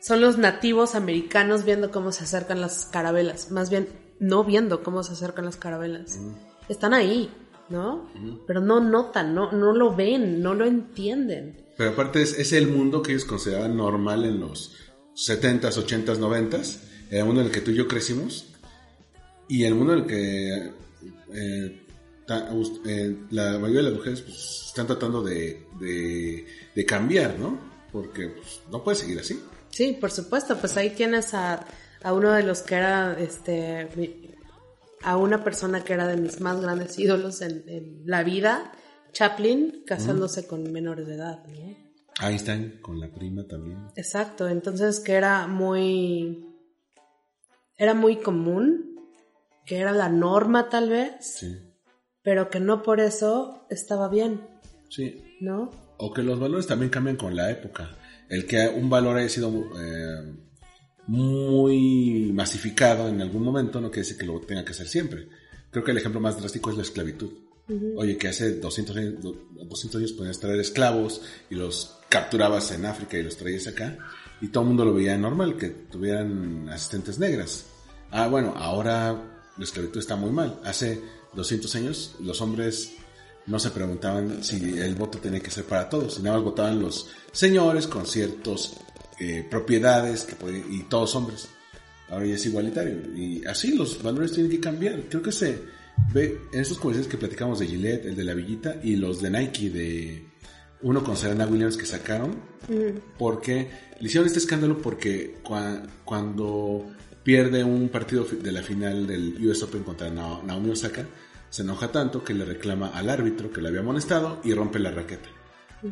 son los nativos americanos viendo cómo se acercan las carabelas, más bien no viendo cómo se acercan las carabelas. Están ahí, ¿no? Pero no notan, no, no lo ven, no lo entienden. Pero aparte es, es el mundo que ellos consideraban normal en los 70s, 80s, 90s, el mundo en el que tú y yo crecimos, y el mundo en el que eh, eh, la mayoría de las mujeres pues, están tratando de, de, de cambiar, ¿no? Porque pues, no puede seguir así. Sí, por supuesto, pues ahí tienes a, a uno de los que era, este, a una persona que era de mis más grandes ídolos en, en la vida, Chaplin, casándose con menores de edad, ¿no? Einstein con la prima también. Exacto, entonces que era muy, era muy común, que era la norma tal vez, Sí, pero que no por eso estaba bien, sí. ¿no? O que los valores también cambian con la época. El que un valor haya sido eh, muy masificado en algún momento no quiere decir que lo tenga que ser siempre. Creo que el ejemplo más drástico es la esclavitud. Oye, que hace 200 años, do- 200 años podías traer esclavos y los capturabas en África y los traías acá y todo el mundo lo veía normal, que tuvieran asistentes negras. Ah, bueno, ahora la esclavitud está muy mal. Hace 200 años los hombres no se preguntaban si el voto tenía que ser para todos, nada más votaban los señores con ciertas propiedades que podían- y todos hombres. Ahora ya es igualitario. Y así los valores tienen que cambiar. Creo que se ve en esos comerciales que platicamos de Gillette, el de la villita, y los de Nike de uno con Serena Williams que sacaron, porque le hicieron este escándalo porque cua- cuando pierde un partido de la final del US Open contra Na- Naomi Osaka, se enoja tanto que le reclama al árbitro que le había amonestado y rompe la raqueta.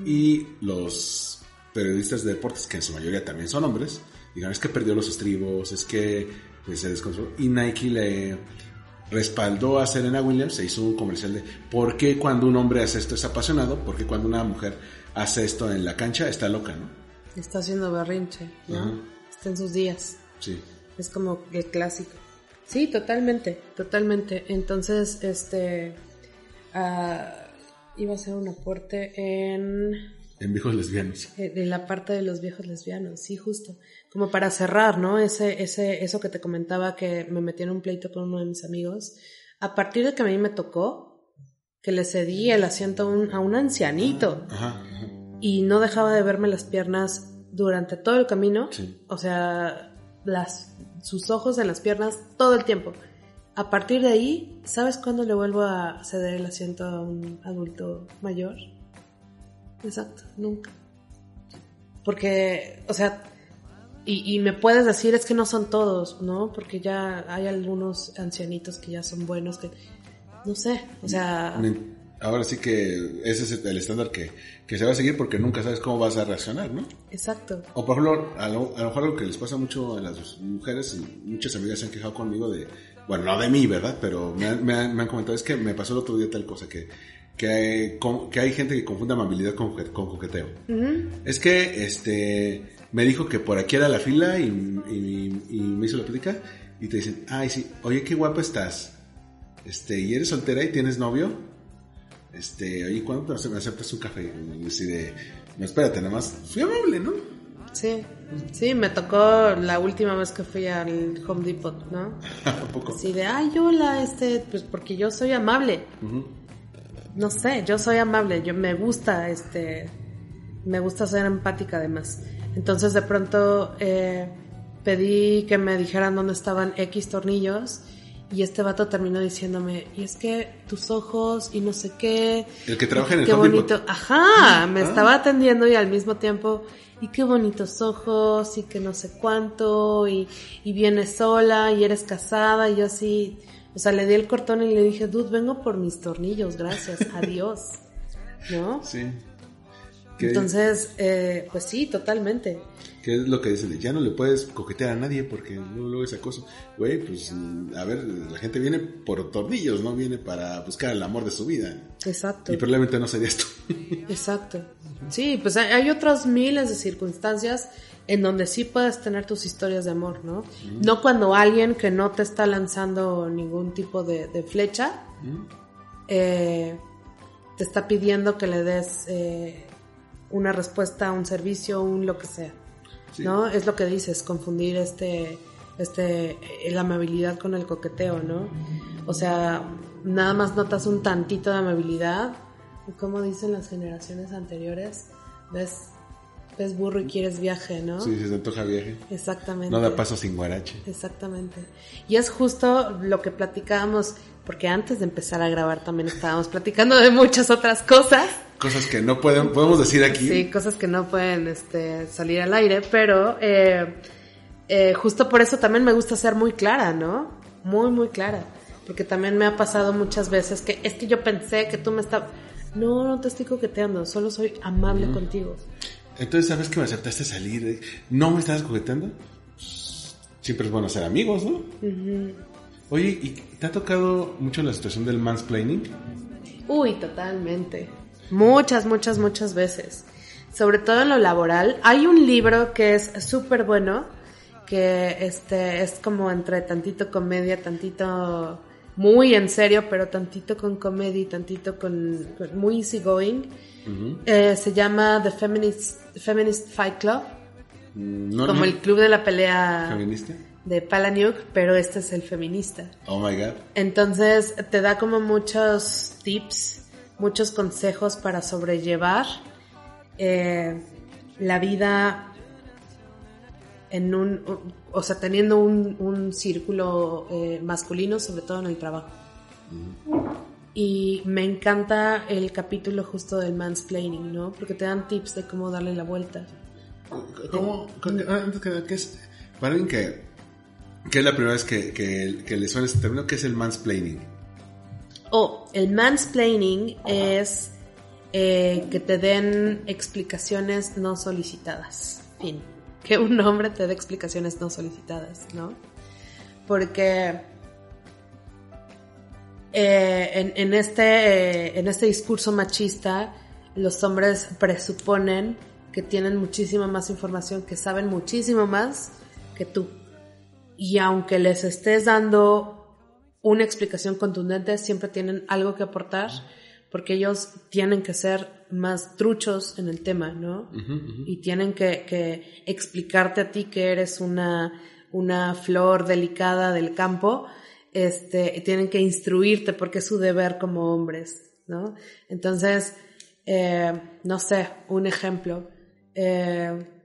Y los periodistas de deportes, que en su mayoría también son hombres, digan, es que perdió los estribos, es que pues, se descontroló. Y Nike le respaldó a Serena Williams, se hizo un comercial de por qué cuando un hombre hace esto es apasionado, por qué cuando una mujer hace esto en la cancha está loca, ¿no? Está haciendo berrinche, ¿no? Ajá. Está en sus días. Sí. Es como el clásico. Sí, totalmente, totalmente. Entonces, este, ah, iba a hacer un aporte en, En viejos lesbianos. en la parte de los viejos lesbianos, sí, justo. Como para cerrar, ¿no? Ese, ese, eso que te comentaba que me metí en un pleito con uno de mis amigos. A partir de que a mí me tocó, que le cedí el asiento a un, a un ancianito Ajá. ajá. y no dejaba de verme las piernas durante todo el camino. Sí. O sea, las, sus ojos en las piernas todo el tiempo. A partir de ahí, ¿sabes cuándo le vuelvo a ceder el asiento a un adulto mayor? Exacto, nunca. Porque, o sea, y, me puedes decir, es que no son todos, ¿no? Porque ya hay algunos ancianitos que ya son buenos, que no sé, o sea, Ahora sí que ese es el estándar que, que se va a seguir porque nunca sabes cómo vas a reaccionar, ¿no? exacto. O por ejemplo, a lo, a lo mejor algo que les pasa mucho a las mujeres, y muchas amigas se han quejado conmigo de, bueno, no de mí, ¿verdad? Pero me han, me han- me han comentado, es que me pasó el otro día tal cosa, que, que, hay, con- que hay gente que confunde amabilidad con, con coqueteo. Es que, este, me dijo que por aquí era la fila y, y- y me hizo la plática y te dicen, ay, sí, oye, qué guapa estás. Este, ¿y eres soltera y tienes novio? Este, oye, ¿cuándo me aceptas un café? Y así de, no, espérate, nada más, fui amable, ¿no? Sí, sí, me tocó la última vez que fui al Home Depot, ¿no? ¿A poco? Así de, ay, hola, este, pues porque yo soy amable. No sé, yo soy amable, yo me gusta, este, me gusta ser empática además. Entonces de pronto eh, pedí que me dijeran dónde estaban X tornillos y este vato terminó diciéndome, y es que tus ojos y no sé qué. El que trabaja en el Qué bonito. Ajá, me Ah. estaba atendiendo y al mismo tiempo, y qué bonitos ojos, y que no sé cuánto, y, y vienes sola, y eres casada, y yo así, o sea, le di el cortón y le dije, dude, vengo por mis tornillos, gracias, adiós. ¿No? Sí. ¿Qué, Entonces, eh, pues sí, totalmente. Qué es lo que dice? Ya no le puedes coquetear a nadie porque luego, es acoso. Güey, pues, a ver, la gente viene por tornillos, no viene para buscar el amor de su vida. Exacto. Y probablemente no sería esto. Exacto. Sí, pues hay, otras miles de circunstancias en donde sí puedes tener tus historias de amor, ¿no? No cuando alguien que no te está lanzando ningún tipo de, de flecha eh, te está pidiendo que le des eh, una respuesta, un servicio, un lo que sea, Sí. ¿no? Es lo que dices, confundir este, este, eh, la amabilidad con el coqueteo, ¿no? O sea, nada más notas un tantito de amabilidad, y como dicen las generaciones anteriores, ves, ves burro y quieres viaje, ¿no? Sí, se te antoja viaje. Exactamente. No da paso sin guarache. Exactamente. Y es justo lo que platicábamos, porque antes de empezar a grabar también estábamos platicando de muchas otras cosas. Cosas que no pueden, podemos decir aquí. Sí, cosas que no pueden este, salir al aire, pero eh, eh, justo por eso también me gusta ser muy clara, ¿no? Muy, muy clara. Porque también me ha pasado muchas veces que es que yo pensé que tú me estabas... No, no te estoy coqueteando, solo soy amable contigo. Entonces, ¿sabes que me aceptaste salir? ¿No me estabas coqueteando? Siempre es bueno ser amigos, ¿no? Oye, ¿y te ha tocado mucho la situación del mansplaining? Uy, totalmente. Muchas, muchas, muchas veces. Sobre todo en lo laboral. Hay un libro que es súper bueno, que este es como entre tantito comedia, tantito muy en serio, pero tantito con comedia y tantito con, con muy easygoing. Eh, se llama The Feminist, Feminist Fight Club, No, como no. el club de la pelea ¿Feminista? de Palahniuk, pero este es el feminista. Oh my god. Entonces te da como muchos tips, muchos consejos para sobrellevar eh, la vida en un, o sea, teniendo un, un círculo eh, masculino, sobre todo en el trabajo. Y me encanta el capítulo justo del mansplaining, ¿no? Porque te dan tips de cómo darle la vuelta. ¿Cómo? ah, Antes que nada, ¿qué es? Para alguien que, que es la primera vez que, que, que le suena este término, ¿qué es el mansplaining? Oh, el mansplaining es eh, que te den explicaciones no solicitadas. Fin. Que un hombre te dé explicaciones no solicitadas, ¿no? Porque eh, en, este, en este discurso machista, los hombres presuponen que tienen muchísima más información, que saben muchísimo más que tú. Y aunque les estés dando una explicación contundente, siempre tienen algo que aportar, porque ellos tienen que ser más truchos en el tema, ¿no? Y tienen que, que, explicarte a ti que eres una, una flor delicada del campo, este, tienen que instruirte porque es su deber como hombres, ¿no? Entonces, eh, no sé, un ejemplo. Eh,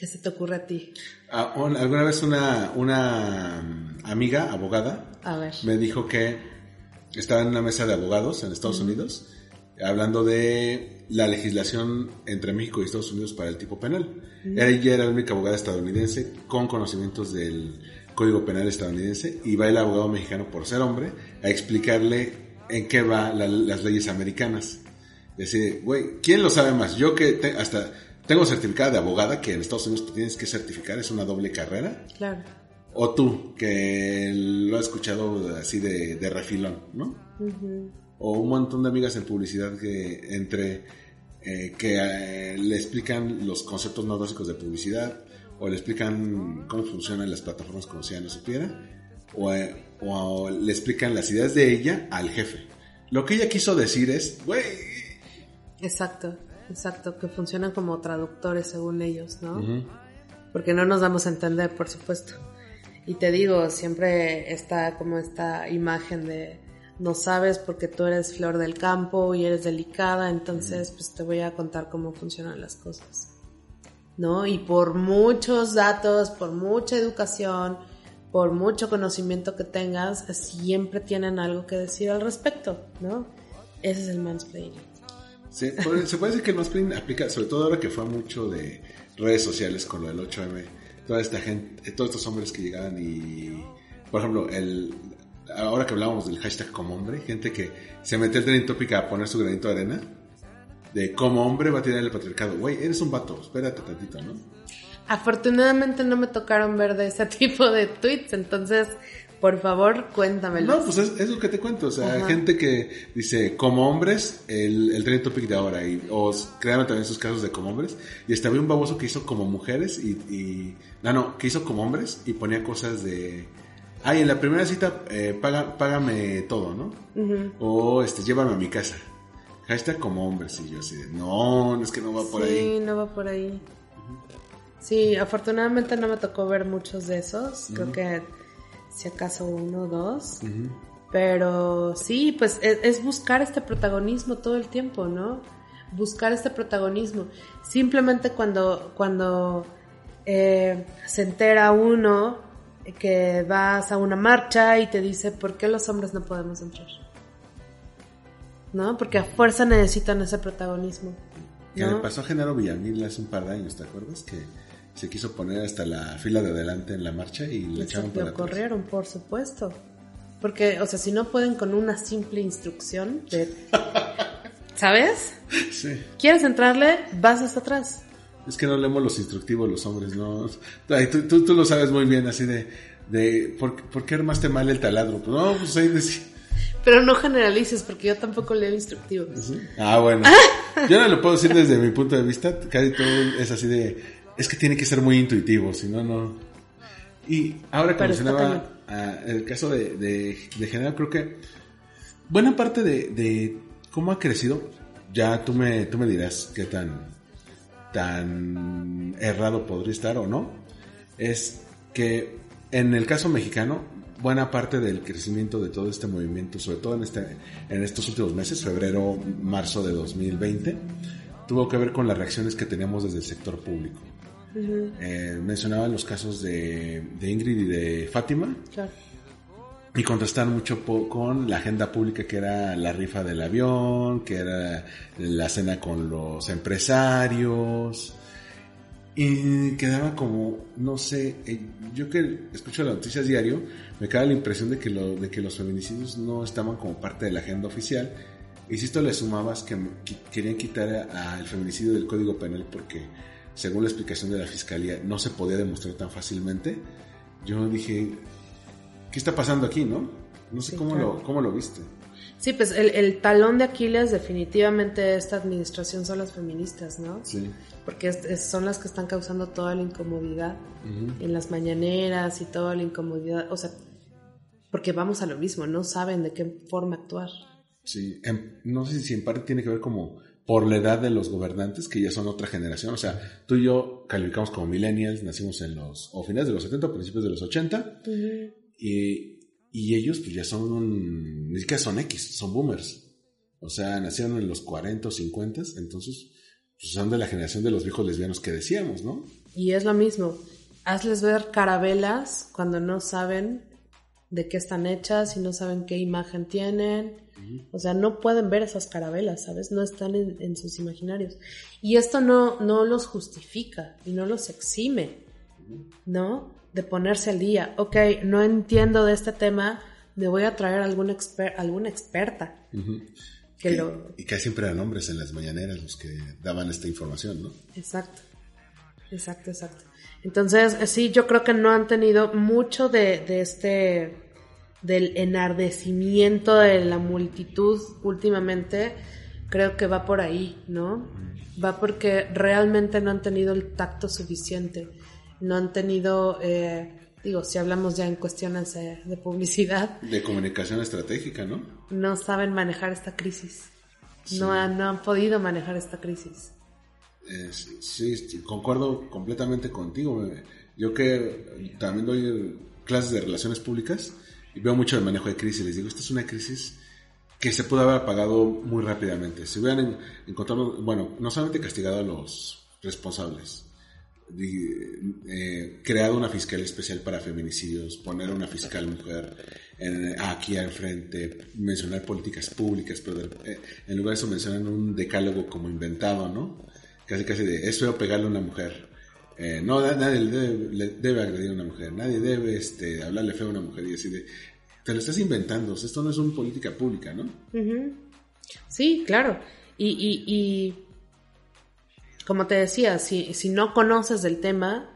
¿Qué se te ocurre a ti? Ah, alguna vez una, una amiga, abogada, a ver. me dijo que estaba en una mesa de abogados en Estados Unidos hablando de la legislación entre México y Estados Unidos para el tipo penal. Ella era la única abogada estadounidense con conocimientos del Código Penal estadounidense y va el abogado mexicano por ser hombre a explicarle en qué va la, las leyes americanas. Decir, güey, ¿quién lo sabe más? Yo que te, hasta tengo certificada de abogada que en Estados Unidos te tienes que certificar, es una doble carrera. Claro. O tú, que lo has escuchado así de, de refilón, ¿no? Uh -huh. O un montón de amigas en publicidad que entre eh, que eh, le explican los conceptos más básicos de publicidad, o le explican cómo funcionan las plataformas como si ya no supiera, o, eh, o, le explican las ideas de ella al jefe. Lo que ella quiso decir es, güey. Exacto, exacto, que funcionan como traductores según ellos, ¿no? Uh -huh. Porque no nos damos a entender, por supuesto. Y te digo, siempre está como esta imagen de no sabes porque tú eres flor del campo y eres delicada, entonces pues te voy a contar cómo funcionan las cosas. ¿No? Y por muchos datos, por mucha educación, por mucho conocimiento que tengas, siempre tienen algo que decir al respecto, ¿no? Ese es el mansplaining. Se puede decir que el mansplaining aplica, sobre todo ahora que fue mucho de redes sociales con lo del 8M, toda esta gente, todos estos hombres que llegaban y, por ejemplo, el, ahora que hablábamos del hashtag como hombre, gente que se mete el trending topic a poner su granito de arena, de como hombre va a tirar el patriarcado. Güey, eres un vato, espérate tantito, ¿no? Afortunadamente no me tocaron ver de ese tipo de tweets, entonces, por favor, cuéntamelo. No, pues es, es, lo que te cuento, o sea, Ajá. gente que dice como hombres, el, el trending topic de ahora, y, o crearon también sus casos de como hombres, y hasta había un baboso que hizo como mujeres, y, y no, no, que hizo como hombres, y ponía cosas de ay, en la primera cita, eh, paga, págame todo, ¿no? Uh -huh. O este, llévame a mi casa. Hashtag como hombres. Y yo así de, no, es que no va por sí, ahí. Sí, no va por ahí. Uh -huh. Sí, afortunadamente no me tocó ver muchos de esos. Uh -huh. Creo que si acaso uno o dos. Pero sí, pues es, es, buscar este protagonismo todo el tiempo, ¿no? Buscar este protagonismo. Simplemente cuando, cuando eh, se entera uno que vas a una marcha y te dice por qué los hombres no podemos entrar. ¿No? Porque a fuerza necesitan ese protagonismo. Que le pasó a Genaro Villamil hace un par de años, ¿te acuerdas? Que se quiso poner hasta la fila de adelante en la marcha y le echaron para Lo corrieron, por supuesto. Porque, o sea, si no pueden con una simple instrucción de... ¿Sabes? Sí. ¿Quieres entrarle? Vas hasta atrás. Es que no leemos los instructivos los hombres, ¿no? Tú, tú, tú, lo sabes muy bien, así de, de ¿por, ¿por qué armaste mal el taladro? Pues no, pues ahí decía. Pero no generalices, porque yo tampoco leo instructivos. ¿Sí? Ah, bueno. yo no lo puedo decir desde mi punto de vista, casi todo es así de, es que tiene que ser muy intuitivo, si no, no. Y ahora que mencionaba uh, el caso de, de, de General, creo que buena parte de, de cómo ha crecido, ya tú me, tú me dirás qué tan tan errado podría estar o no, es que en el caso mexicano, buena parte del crecimiento de todo este movimiento, sobre todo en, este, en estos últimos meses, febrero, marzo de 2020, tuvo que ver con las reacciones que teníamos desde el sector público. Uh -huh. eh, mencionaban los casos de, de, Ingrid y de Fátima. Claro. y contrastar mucho con la agenda pública que era la rifa del avión, que era la cena con los empresarios. Y quedaba como, no sé, eh, yo que escucho las noticias diario, me queda la impresión de que, lo, de que los feminicidios no estaban como parte de la agenda oficial. Y si esto le sumabas que qui- querían quitar al feminicidio del Código Penal porque, según la explicación de la Fiscalía, no se podía demostrar tan fácilmente, yo dije, ¿qué está pasando aquí, no? No sé Sí, cómo, claro. lo, cómo lo viste. Sí, pues el, el talón de Aquiles definitivamente de esta administración son las feministas, ¿no? Sí. Porque es- es- son las que están causando toda la incomodidad en las mañaneras y toda la incomodidad, o sea, porque vamos a lo mismo, no saben de qué forma actuar. Sí, en- no sé si en parte tiene que ver como por la edad de los gobernantes, que ya son otra generación. O sea, tú y yo calificamos como millennials, nacimos en los, o finales de los 70 o principios de los 80, y, y ellos pues ya son, ni siquiera son X, son boomers. O sea, nacieron en los 40 o 50, entonces pues, son de la generación de los viejos lesbianos que decíamos, ¿no? Y es lo mismo, hazles ver carabelas cuando no saben de qué están hechas y no saben qué imagen tienen. O sea, no pueden ver esas carabelas, ¿sabes? No están en, en sus imaginarios. Y esto no, no los justifica y no los exime, ¿no? De ponerse al día. Ok, no entiendo de este tema, me voy a traer algún exper alguna experta que y, lo... y casi siempre eran hombres en las mañaneras los que daban esta información, ¿no? Exacto, exacto, exacto. Entonces, eh, sí, yo creo que no han tenido mucho de, de este, del enardecimiento de la multitud últimamente, creo que va por ahí, ¿no? Va porque realmente no han tenido el tacto suficiente, no han tenido, eh, digo, si hablamos ya en cuestiones eh, de publicidad, De comunicación estratégica, ¿no? no saben manejar esta crisis, Sí. no, han, no han podido manejar esta crisis. Eh, sí, sí, concuerdo completamente contigo. Yo que también doy clases de relaciones públicas y veo mucho el manejo de crisis. Les digo, esta es una crisis que se pudo haber apagado muy rápidamente. Si hubieran en- encontrado, bueno, no solamente castigado a los responsables, eh, creado una fiscalía especial para feminicidios, poner una fiscal mujer aquí al frente, mencionar políticas públicas, pero eh, en lugar de eso mencionan un decálogo como inventado, ¿no? Casi casi de, es feo pegarle a una mujer. Eh, no, na- nadie le debe, debe agredir a una mujer, nadie debe este, hablarle feo a una mujer y así de, te lo estás inventando, esto no es una política pública, ¿no? Sí, claro. Y, y, y como te decía, si, si no conoces del tema,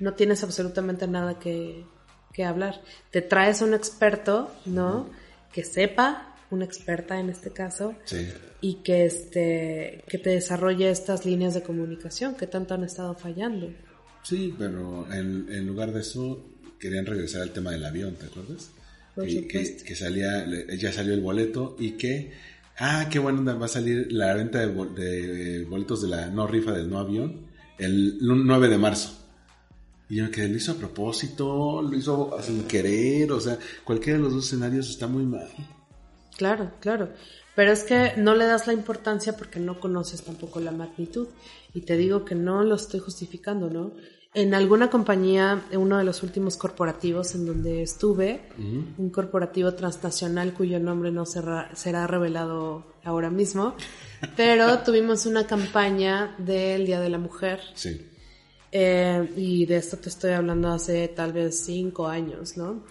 no tienes absolutamente nada que, que hablar. Te traes a un experto, ¿no? Que sepa, una experta en este caso, Sí. y que, este, que te desarrolle estas líneas de comunicación que tanto han estado fallando. Sí, pero en, en lugar de eso querían regresar al tema del avión, ¿te acuerdas? Por que, que, salía, ya salió el boleto y que, ah, qué bueno, va a salir la venta de, bol- de boletos de la no rifa del no avión el 9 de marzo. Y yo me quedé, lo hizo a propósito, lo hizo sin querer, o sea, cualquiera de los dos escenarios está muy mal. Claro, claro. Pero es que no le das la importancia porque no conoces tampoco la magnitud. Y te digo que no lo estoy justificando, ¿no? En alguna compañía, en uno de los últimos corporativos en donde estuve, un corporativo transnacional cuyo nombre no será, será revelado ahora mismo, pero tuvimos una campaña del Día de la Mujer. Sí. Eh, y de esto te estoy hablando hace tal vez cinco años, ¿no?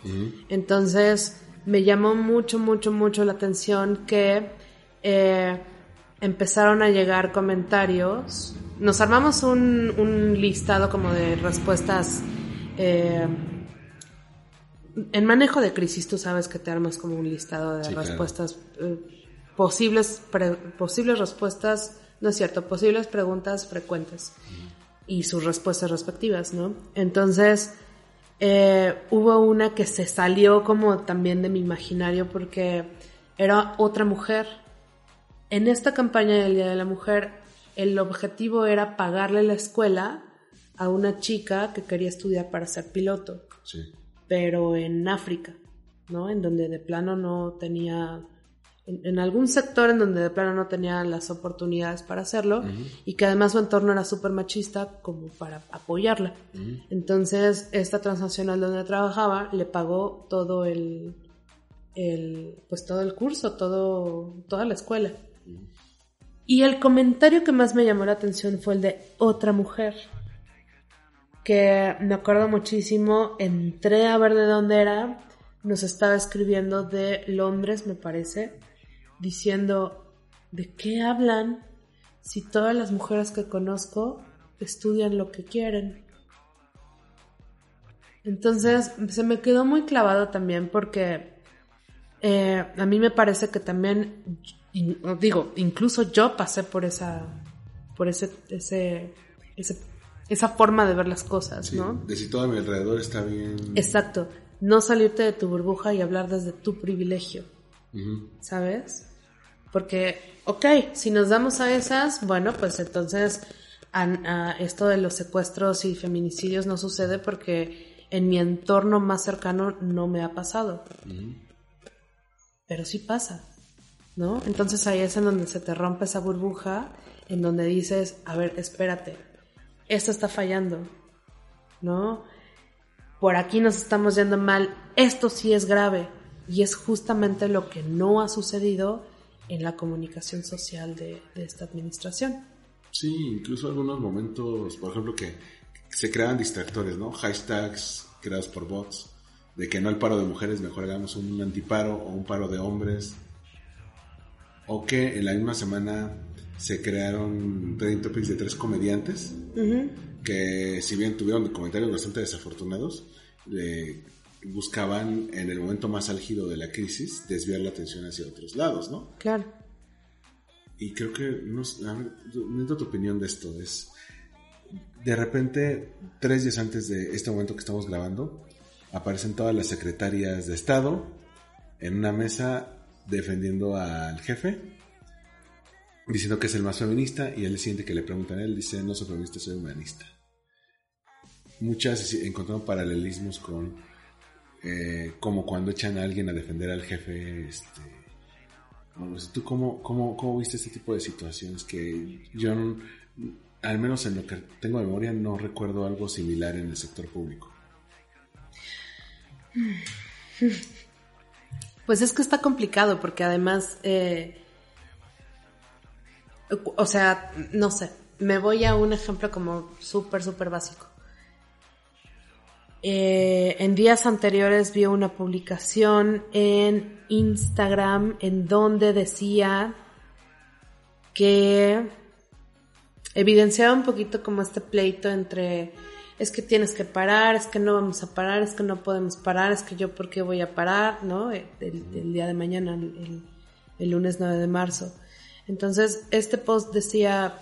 Entonces me llamó mucho, mucho, mucho la atención que eh, empezaron a llegar comentarios. Nos armamos un, un listado como de respuestas. eh, en manejo de crisis, tú sabes que te armas como un listado de Sí, claro. respuestas, eh, posibles, pre- posibles respuestas, no es cierto, posibles preguntas frecuentes y sus respuestas respectivas, ¿no? Entonces, eh, hubo una que se salió como también de mi imaginario porque era otra mujer. En esta campaña del Día de la Mujer, el objetivo era pagarle la escuela a una chica que quería estudiar para ser piloto, Sí. pero en África, ¿no? En donde de plano no tenía, en, en algún sector en donde de plano no tenía las oportunidades para hacerlo y que además su entorno era súper machista como para apoyarla. Entonces, esta transnacional donde trabajaba le pagó todo el, el, pues todo el curso, todo, toda la escuela. Y el comentario que más me llamó la atención fue el de otra mujer. Que me acuerdo muchísimo, entré a ver de dónde era, nos estaba escribiendo de Londres, me parece, diciendo, ¿de qué hablan si todas las mujeres que conozco estudian lo que quieren? Entonces se me quedó muy clavado también porque eh, a mí me parece que también, digo, incluso yo pasé por esa, por ese, ese, esa forma de ver las cosas, ¿no? De si todo a mi alrededor está bien. Exacto. No salirte de tu burbuja y hablar desde tu privilegio, ¿sabes? Porque, ok, si nos damos a esas, bueno, pues entonces esto de los secuestros y feminicidios no sucede porque en mi entorno más cercano no me ha pasado pero sí pasa, ¿no? Entonces ahí es en donde se te rompe esa burbuja, en donde dices, a ver, espérate, esto está fallando, ¿no? Por aquí nos estamos yendo mal, esto sí es grave, y es justamente lo que no ha sucedido en la comunicación social de, esta administración. Sí, incluso algunos momentos, por ejemplo, que se crean distractores, ¿no? Hashtags creados por bots de que no el paro de mujeres, mejor hagamos un antiparo o un paro de hombres. O que en la misma semana se crearon trending topics de tres comediantes que si bien tuvieron comentarios bastante desafortunados, buscaban en el momento más álgido de la crisis desviar la atención hacia otros lados, ¿no? Claro. Y creo que, no, a ver, tu opinión de esto. Es, de repente, tres días antes de este momento que estamos grabando, aparecen todas las secretarias de Estado en una mesa defendiendo al jefe, diciendo que es el más feminista, y el siguiente que le preguntan a él dice, no soy feminista, soy humanista. Muchas encontraron paralelismos con eh, como cuando echan a alguien a defender al jefe. Este, ¿Tú cómo, cómo, cómo viste este tipo de situaciones que yo, al menos en lo que tengo memoria, no recuerdo algo similar en el sector público? Pues es que está complicado porque además, eh, o sea, no sé, me voy a un ejemplo como súper, súper básico. Eh, en días anteriores vi una publicación en Instagram en donde decía que evidenciaba un poquito como este pleito entre es que tienes que parar, es que no vamos a parar, es que no podemos parar, es que yo por qué voy a parar, ¿no? El, día de mañana, el, el, lunes 9 de marzo. Entonces, este post decía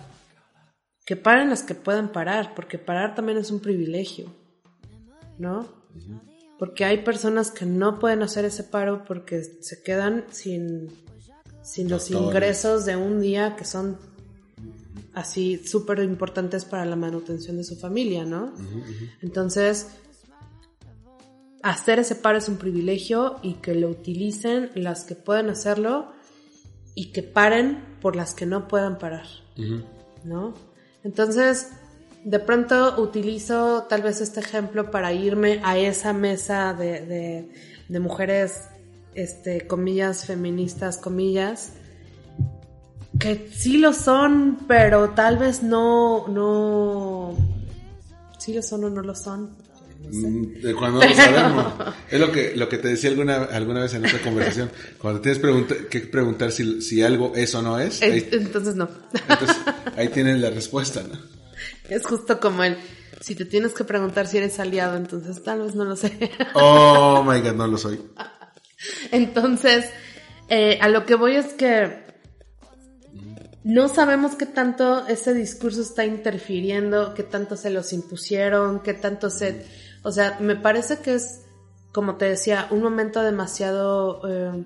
que paren las que puedan parar, porque parar también es un privilegio, ¿no? Porque hay personas que no pueden hacer ese paro porque se quedan sin, sin los ingresos de un día que son así súper importantes para la manutención de su familia, ¿no? Entonces, hacer ese paro es un privilegio y que lo utilicen las que pueden hacerlo y que paren por las que no puedan parar, ¿no? Entonces, de pronto utilizo tal vez este ejemplo para irme a esa mesa de, de, de mujeres, este, comillas, feministas, comillas, que sí lo son, pero tal vez no, no, sí lo son o no lo son. Mm, de cuando lo sabemos. Es lo que, lo que te decía alguna, alguna vez en otra conversación. Cuando tienes que preguntar si, si, algo es o no es. entonces no. Entonces, ahí tienes la respuesta, ¿no? Es justo como el, si te tienes que preguntar si eres aliado, entonces tal vez no lo sé. Oh my god, no lo soy. Entonces, eh, a lo que voy es que no sabemos qué tanto ese discurso está interfiriendo, qué tanto se los impusieron, qué tanto se... O sea, me parece que es, como te decía, un momento demasiado... Eh,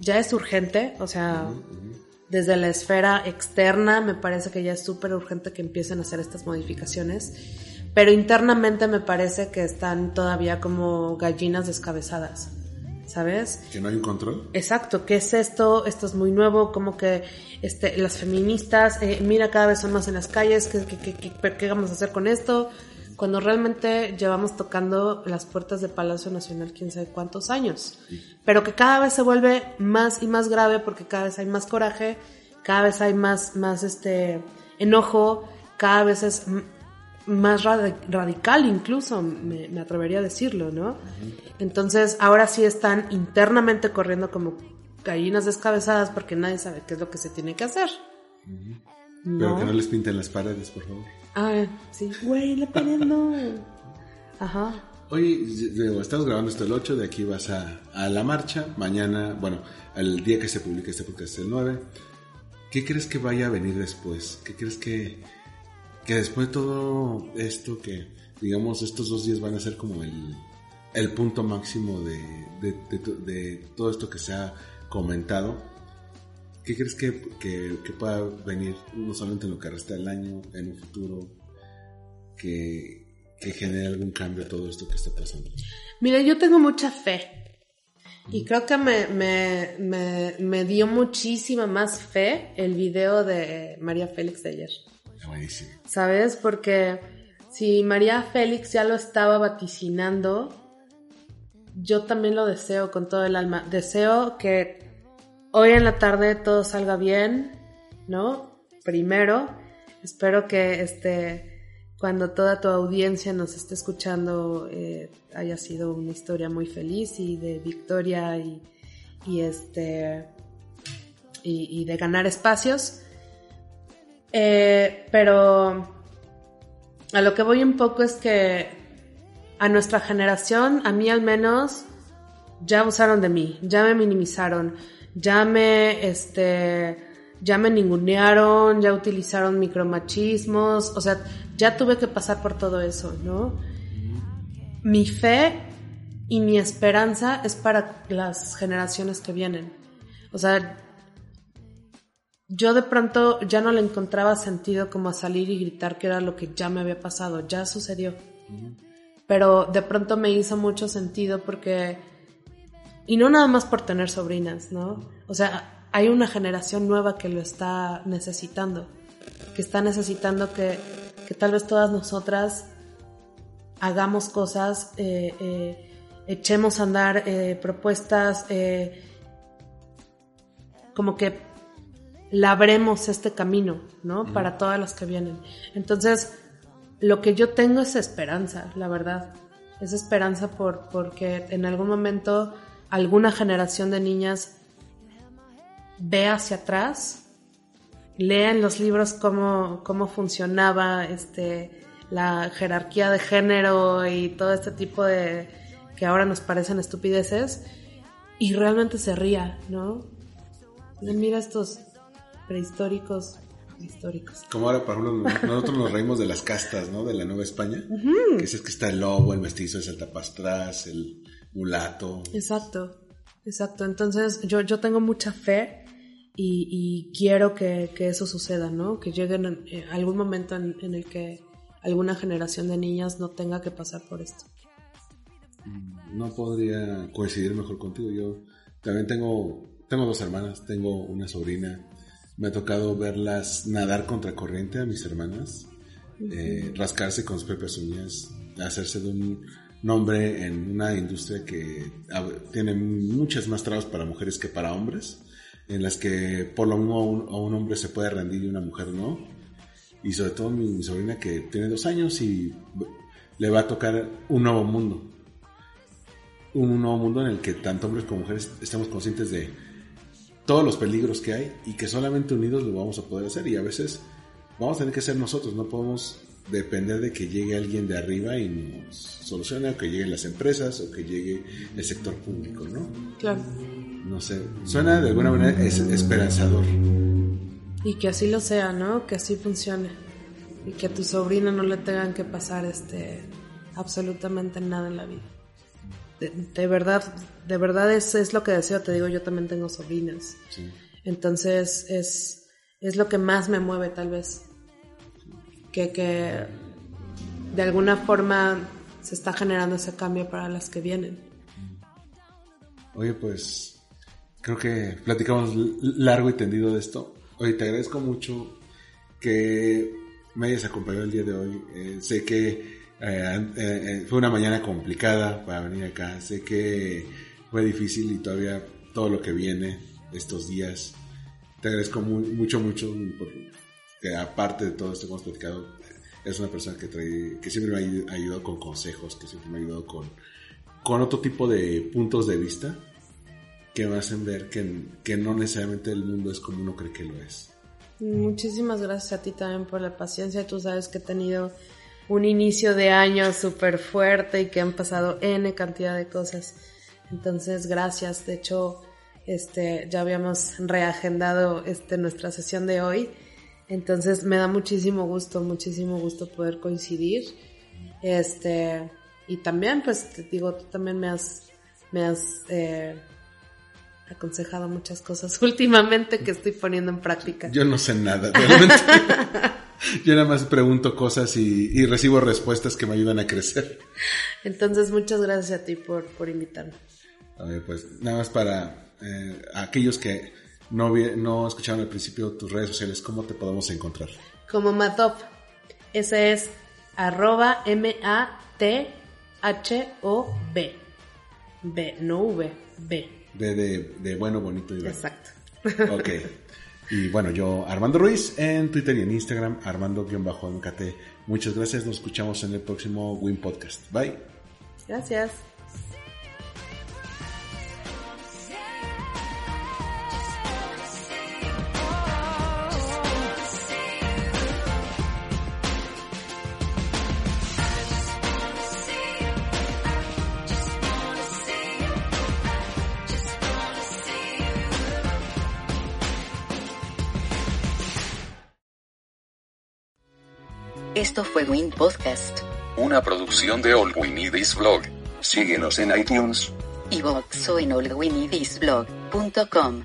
ya es urgente, o sea, desde la esfera externa me parece que ya es súper urgente que empiecen a hacer estas modificaciones, pero internamente me parece que están todavía como gallinas descabezadas. ¿sabes? Que no hay un control. Exacto, ¿qué es esto? Esto es muy nuevo, como que este, las feministas, eh, mira, cada vez son más en las calles, ¿qué, qué, qué, qué vamos a hacer con esto? Cuando realmente llevamos tocando las puertas de Palacio Nacional quién sabe cuántos años, pero que cada vez se vuelve más y más grave porque cada vez hay más coraje, cada vez hay más, más este enojo, cada vez es más radi- radical incluso, me, me atrevería a decirlo, ¿no? Entonces ahora sí están internamente corriendo como gallinas descabezadas porque nadie sabe qué es lo que se tiene que hacer. Pero que no les pinten las paredes, por favor. Ah, sí. Güey, la pared no. Ajá. Oye, digo, estamos grabando esto el 8, de aquí vas a, a la marcha. Mañana, bueno, el día que se publique este podcast es el 9. ¿Qué crees que vaya a venir después? ¿Qué crees que, que después de todo esto, que digamos estos dos días van a ser como el, el punto máximo de, de, de todo esto que se ha comentado? ¿Qué crees que, que, que pueda venir no solamente en lo que resta del año, en un futuro, que, que genere algún cambio a todo esto que está pasando? Mira, yo tengo mucha fe. Y creo que me, me, me, me dio muchísima más fe el video de María Félix de ayer. Buenísimo. ¿Sabes? Porque si María Félix ya lo estaba vaticinando, yo también lo deseo con todo el alma. Deseo que hoy en la tarde todo salga bien, ¿no? Primero, espero que este cuando toda tu audiencia nos esté escuchando eh, haya sido una historia muy feliz y de victoria y, este y, y de ganar espacios. Eh, pero a lo que voy un poco es que a nuestra generación, a mí al menos, ya abusaron de mí, ya me minimizaron, ya me, este, ya me ningunearon, ya utilizaron micromachismos, o sea, ya tuve que pasar por todo eso, ¿no? Mi fe y mi esperanza es para las generaciones que vienen. O sea, yo de pronto ya no le encontraba sentido como a salir y gritar que era lo que ya me había pasado, ya sucedió. Pero de pronto me hizo mucho sentido porque, y no nada más por tener sobrinas, ¿no? O sea, hay una generación nueva que lo está necesitando, que está necesitando que, que tal vez todas nosotras hagamos cosas, eh, eh, echemos a andar eh, propuestas, como que labremos este camino, ¿no? Para todas las que vienen. Entonces, lo que yo tengo es esperanza, la verdad. Es esperanza por, porque en algún momento alguna generación de niñas ve hacia atrás, lea en los libros cómo, cómo funcionaba este, la jerarquía de género y todo este tipo de que ahora nos parecen estupideces y realmente se ría, ¿no? Mira estos prehistóricos históricos. Como ahora, por ejemplo, nosotros nos reímos de las castas, ¿no? De la Nueva España. Ujú. Que es que está el lobo, el mestizo, el saltapastrás, el mulato. Exacto, exacto. Entonces yo, yo tengo mucha fe y, y quiero que, que eso suceda, ¿no? Que llegue en, eh, algún momento en, en el que alguna generación de niñas no tenga que pasar por esto. No podría coincidir mejor contigo. Yo también tengo, tengo dos hermanas, tengo una sobrina. Me ha tocado verlas nadar contra corriente a mis hermanas, eh, rascarse con sus propias uñas, hacerse de un nombre en una industria que tiene muchas más trabas para mujeres que para hombres, en las que por lo mismo a un, hombre se puede rendir y una mujer no. Y sobre todo mi, mi sobrina que tiene dos años y le va a tocar un nuevo mundo un nuevo mundo en el que tanto hombres como mujeres estamos conscientes de todos los peligros que hay y que solamente unidos lo vamos a poder hacer y a veces vamos a tener que ser nosotros, no podemos depender de que llegue alguien de arriba y nos solucione o que lleguen las empresas o que llegue el sector público, ¿no? Claro. No sé, suena de alguna manera es esperanzador. Y que así lo sea, ¿no? Que así funcione. Y que a tu sobrina no le tengan que pasar este absolutamente nada en la vida. De, de verdad, de verdad es, es lo que deseo, te digo, yo también tengo sobrinas. Sí. Entonces es, es lo que más me mueve tal vez. Que, que de alguna forma se está generando ese cambio para las que vienen. Oye, pues creo que platicamos largo y tendido de esto. Oye, te agradezco mucho que me hayas acompañado el día de hoy. Eh, sé que Eh, eh, fue una mañana complicada para venir acá. Sé que fue difícil y todavía todo lo que viene estos días. Te agradezco mucho, mucho, porque aparte de todo esto que hemos platicado, es una persona que, trae, que siempre me ha ayudado con consejos, que siempre me ha ayudado con, con otro tipo de puntos de vista que me hacen ver que, que no necesariamente el mundo es como uno cree que lo es. Muchísimas gracias a ti también por la paciencia. Tú sabes que he tenido un inicio de año súper fuerte y que han pasado N cantidad de cosas. Entonces, gracias. De hecho, este, ya habíamos reagendado este, nuestra sesión de hoy. Entonces, me da muchísimo gusto, muchísimo gusto poder coincidir. Este, y también, pues, te digo, tú también me has, me has eh, aconsejado muchas cosas últimamente que estoy poniendo en práctica. Yo no sé nada, realmente. Yo nada más pregunto cosas y, recibo respuestas que me ayudan a crecer. Entonces, muchas gracias a ti por, por invitarme. A ver, pues nada más para eh, aquellos que no, no escucharon al principio tus redes sociales, ¿cómo te podemos encontrar? Como Matop. Ese es arroba M-A-T-H-O-B. B, no V, B. B de, de bueno, bonito y Exacto. Ok. Y bueno, yo, Armando Ruiz, en Twitter y en Instagram, Armando-MKT. Muchas gracias, nos escuchamos en el próximo Win Podcast. Bye. Gracias. Podcast. Una producción de All We Need Is Blog. Síguenos en iTunes. Y o en allwinidisblog.com.